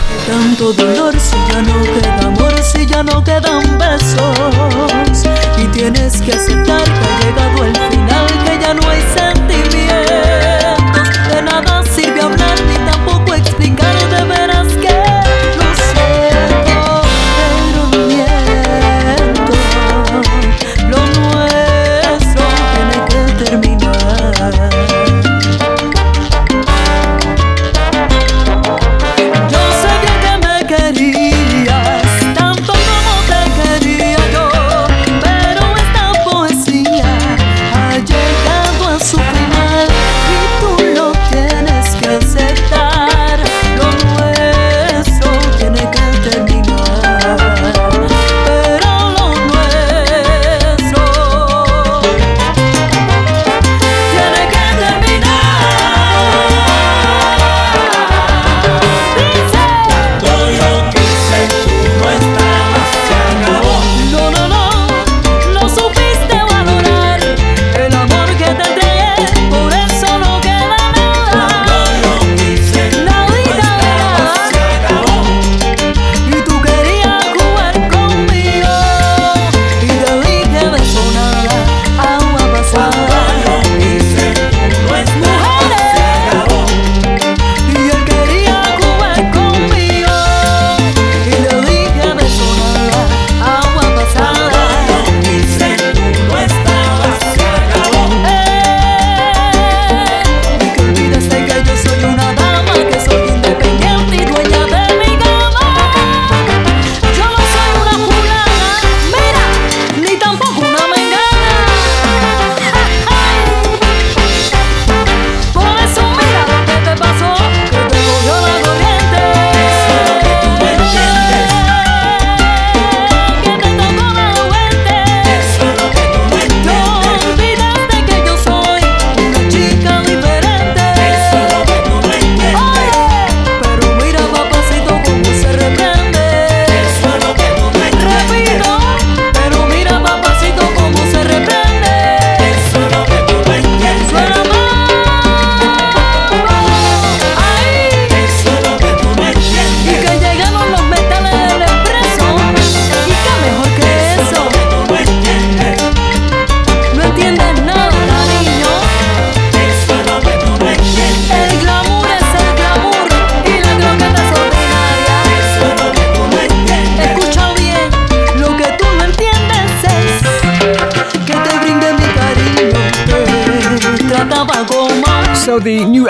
Ya no queda amor, si ya no quedan besos. Y tienes que aceptar que ha llegado el final, que ya no hay sentimientos.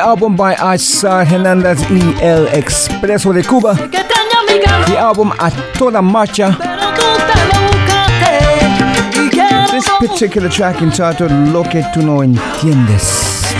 Album by Isa Hernandez y El Expreso de Cuba. The album A Toda Marcha. This particular track entitled Lo que tú no entiendes.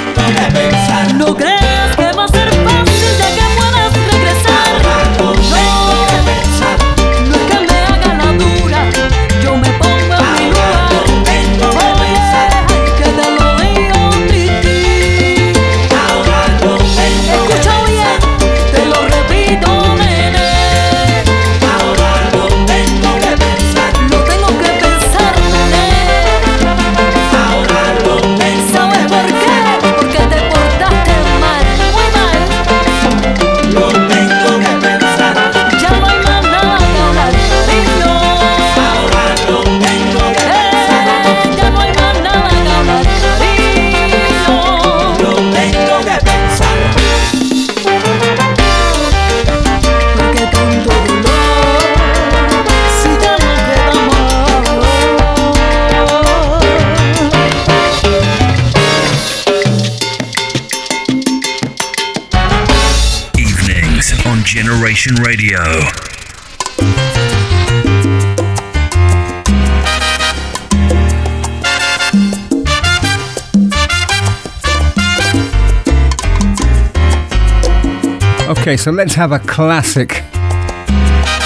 Okay, so let's have a classic.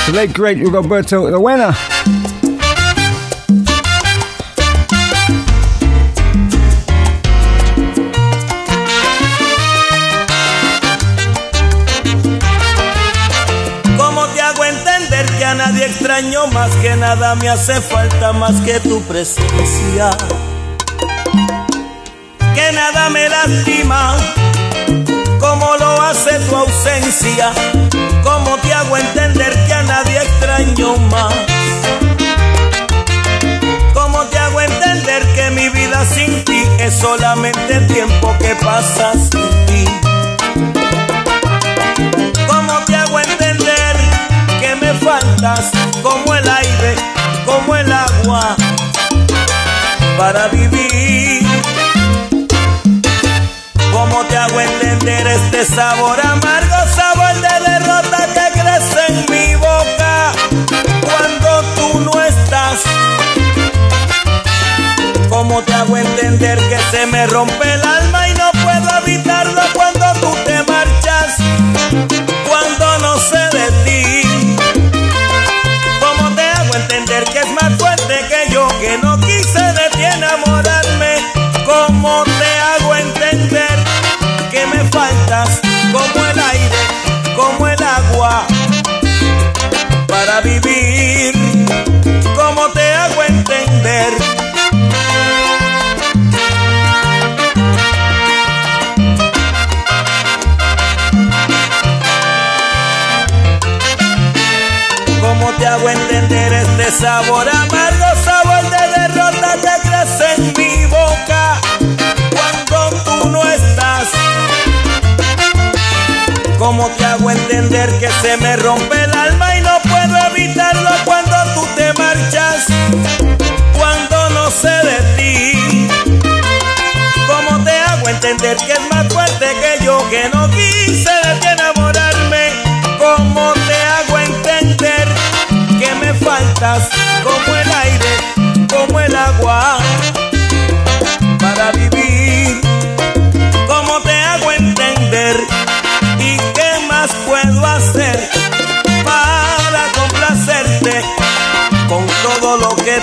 The late great Roberto Rowena. ¿Cómo te hago entender que a nadie extraño más que nada me hace falta más que tu presencia? Que nada me lastima ausencia. ¿Cómo te hago entender que a nadie extraño más? ¿Cómo te hago entender que mi vida sin ti es solamente el tiempo que pasas sin ti? ¿Cómo te hago entender que me faltas como el aire, como el agua para vivir? ¿Cómo te hago entender este sabor amargo, sabor de derrota que crece en mi boca cuando tú no estás? ¿Cómo te hago entender que se me rompe el alma y no puedo evitarlo cuando tú te marchas? Cuando no sé de ti. ¿Cómo te hago entender que es más fuerte que yo que no quise de ti enamorarme? ¿Cómo te vivir? ¿Cómo te hago entender? ¿Cómo te hago entender este sabor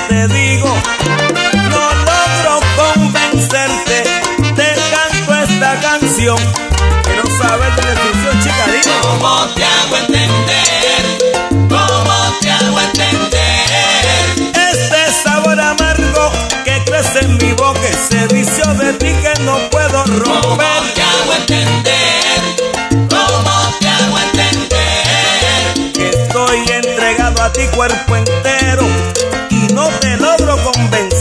te digo? No logro convencerte, te canto esta canción. Quiero saber de la descripción, chica. ¿Cómo te hago entender? ¿Cómo te hago entender? Este sabor amargo que crece en mi boca, ese vicio de ti que no puedo romper. ¿Cómo te hago entender? ¿Cómo te hago entender? Que estoy entregado a ti cuerpo entero no te logro convencer.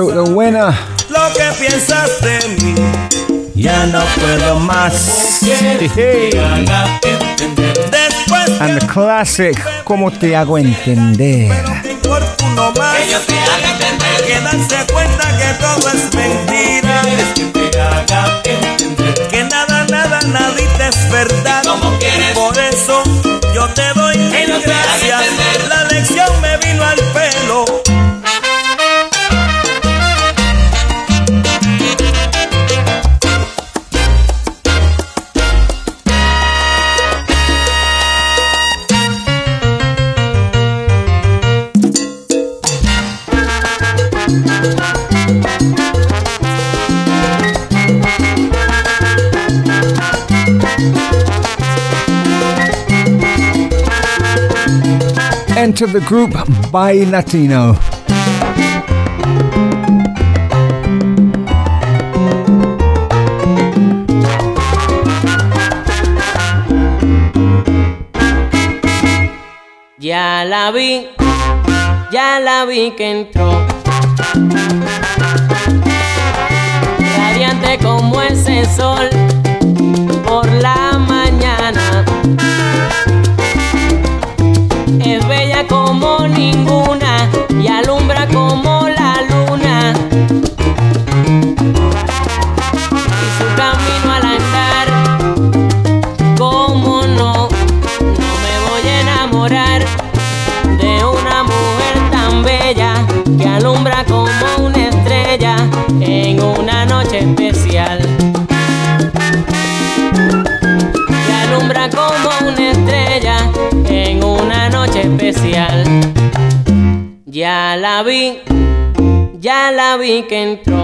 Winner. Lo que piensas de mí. Ya no puedo más. Después And the classic, ¿Cómo te hago entender? Que yo te haga entender. Que darse cuenta que todo es mentira. que te haga entender. Que nada, nada, nadita es verdad. Por eso yo te doy gracias. La lección me vino al pelo. Enter the group by Latino. Ya la vi, ya la vi que entró. Radiante como ese sol Ya la vi, ya la vi que entró.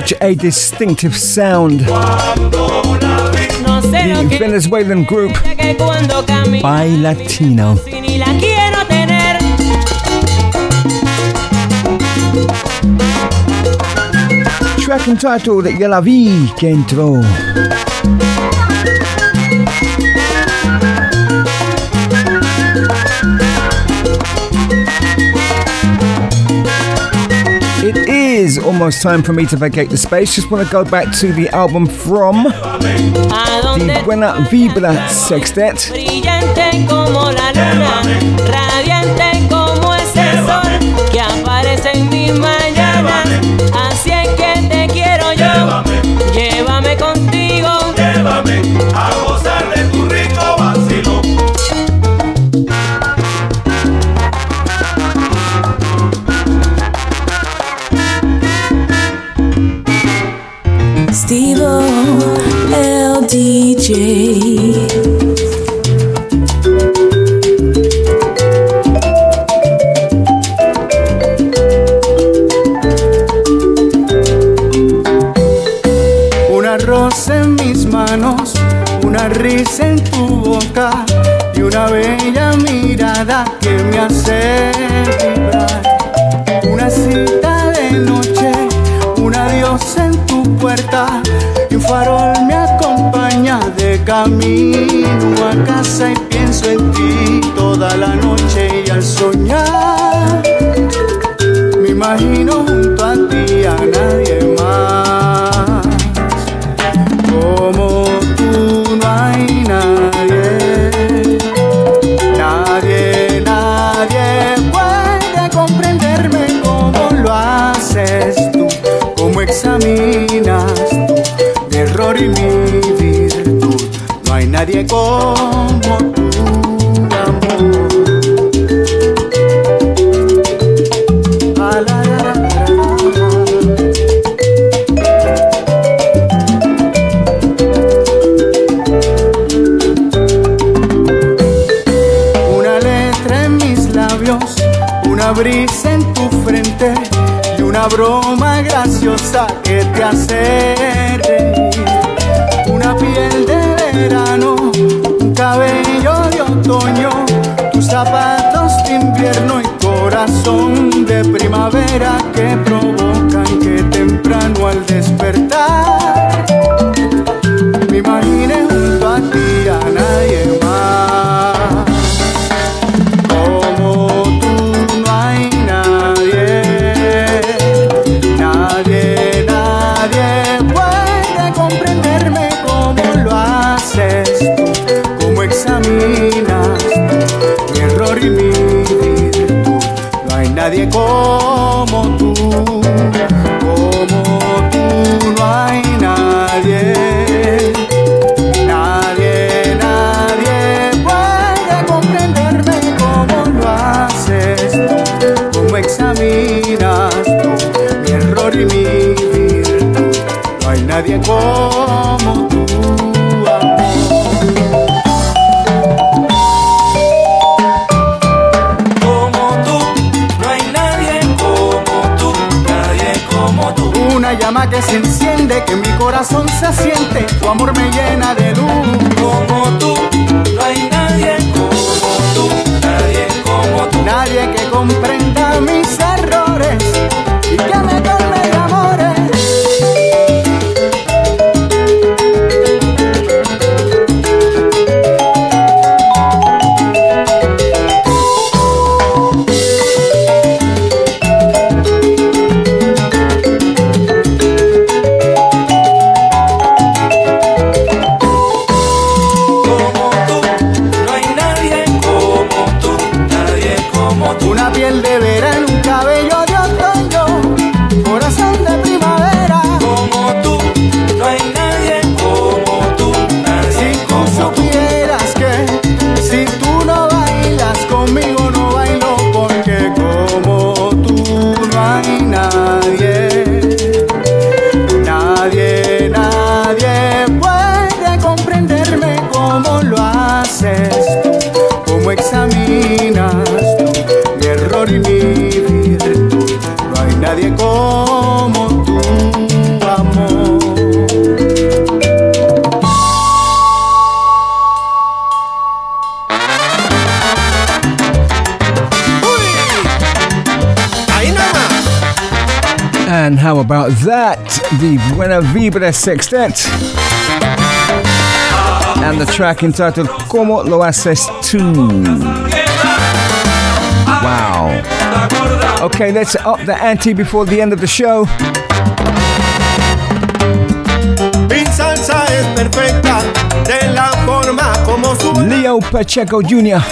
such a distinctive sound. The Venezuelan group by Latino. Track entitled La Vi Que Entró. Almost time for me to vacate the space. Just want to go back to the album from the Buena Vibra Sextet. Brillante Vibra Sextet. And the track entitled Como Lo Haces Tú. Wow. Okay, let's up the ante before the end of the show. Leo Pacheco Jr.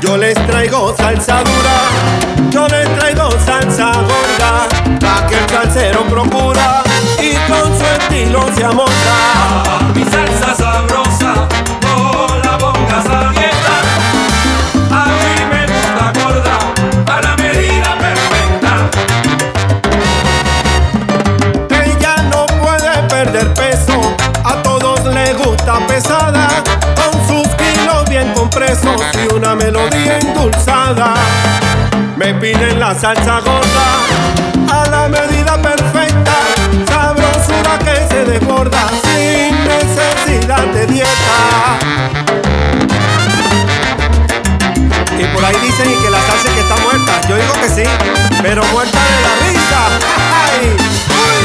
Yo les traigo salsa dura. yo le traigo salsa gorda, la que el salsero procura y con su estilo se amota. Ah, mi salsa sabrosa, no la pongas abierta. A mí me gusta gorda, a la medida perfecta. Ella no puede perder peso, a todos le gusta pesada, con sus kilos bien compresos y una melodía endulzada. Me piden la salsa gorda a la medida perfecta, sabrosura que se desborda sin necesidad de dieta. Y por ahí dicen que la salsa es que está muerta, yo digo que sí, pero muerta de la risa. ¡Ay! ¡Uy!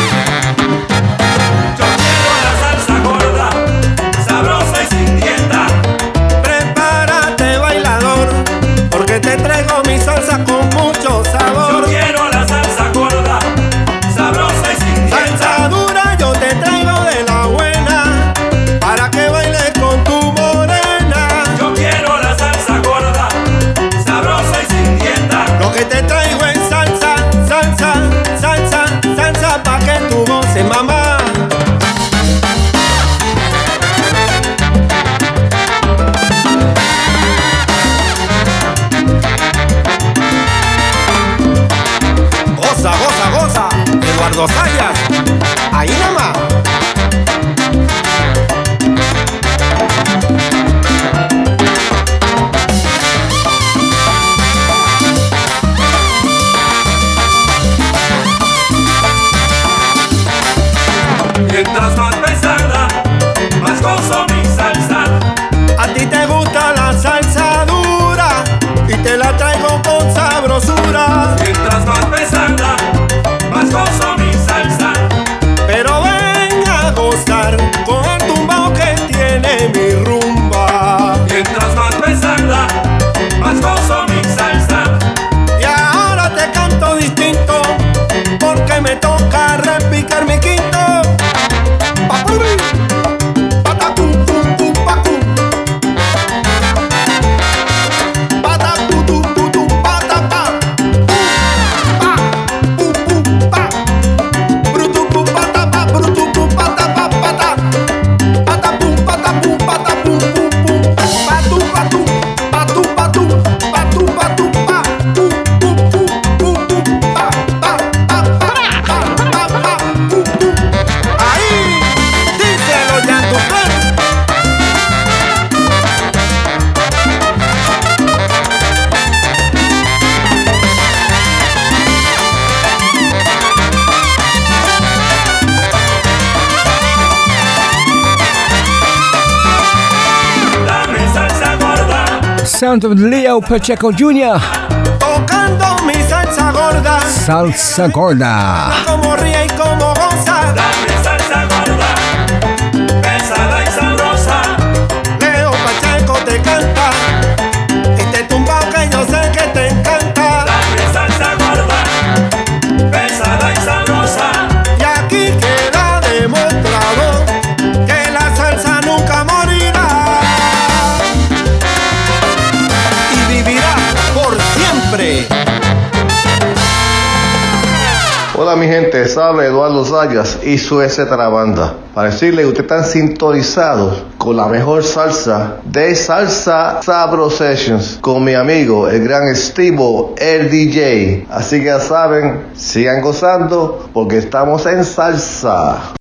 sound of Leo Pacheco Jr. Salsa gorda. Salsa gorda. Eduardo Sayas y su etcétera banda. Para decirle que usted está sintonizado con la mejor salsa de Salsa Sabro Sessions con mi amigo, el gran Estivo, el DJ. Así que ya saben, sigan gozando porque estamos en salsa.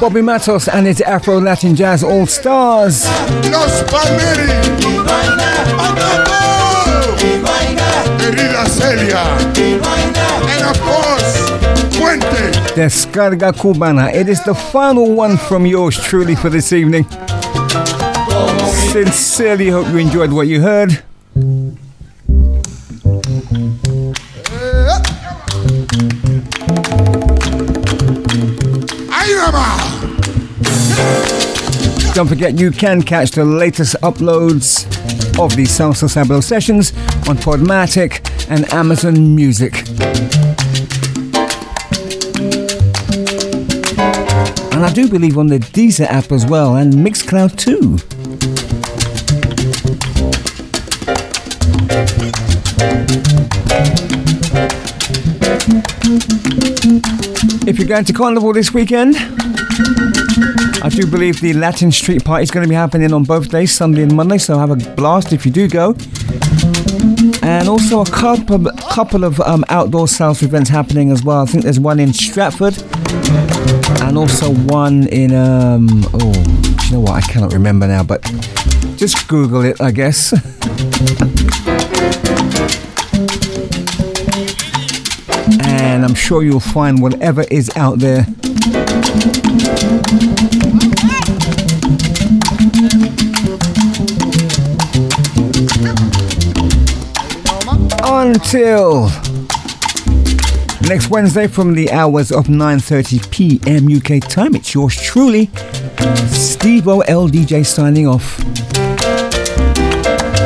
Bobby Matos and his Afro Latin Jazz All Stars. Los. Descarga Cubana. It is the final one from yours truly for this evening. Sincerely hope you enjoyed what you heard. Don't forget you can catch the latest uploads of the Salsa Sablo sessions on Podmatic and Amazon Music. And I do believe on the Deezer app as well and Mixcloud too. If you're going to Carnival this weekend, I do believe the Latin Street Party is going to be happening on both days, Sunday and Monday, so have a blast if you do go. And also a couple, couple of um, outdoor sales events happening as well. I think there's one in Stratford and also one in, um, oh, you know what? I cannot remember now, but just Google it, I guess. and I'm sure you'll find whatever is out there. Until next Wednesday from the hours of 9:30 p.m. UK time, it's yours truly, Steve O L DJ signing off.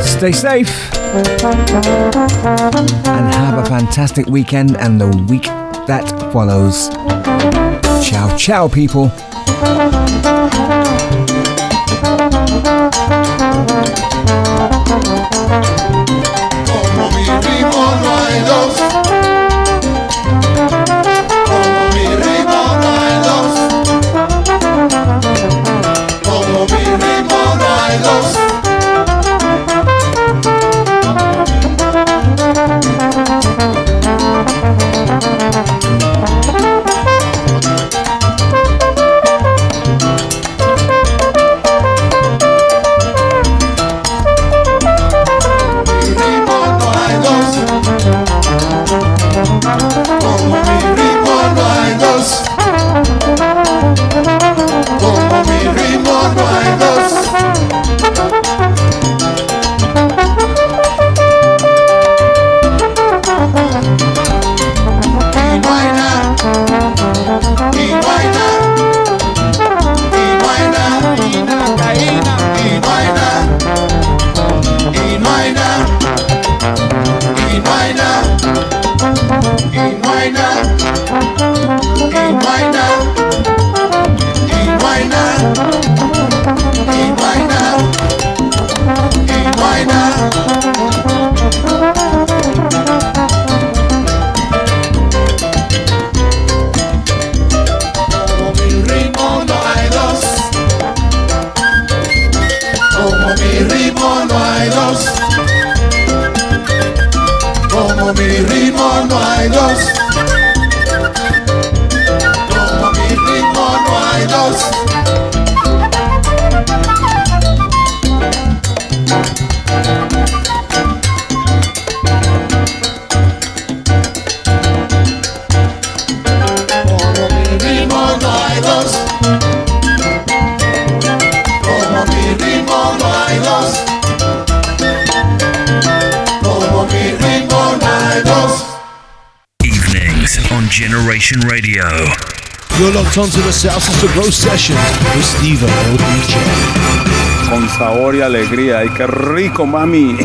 Stay safe and have a fantastic weekend and the week that follows. Ciao, ciao, people. Onto the Salsa to Grow sessions with Steve DJ. Con sabor y alegría. ¡Ay, qué rico, mami!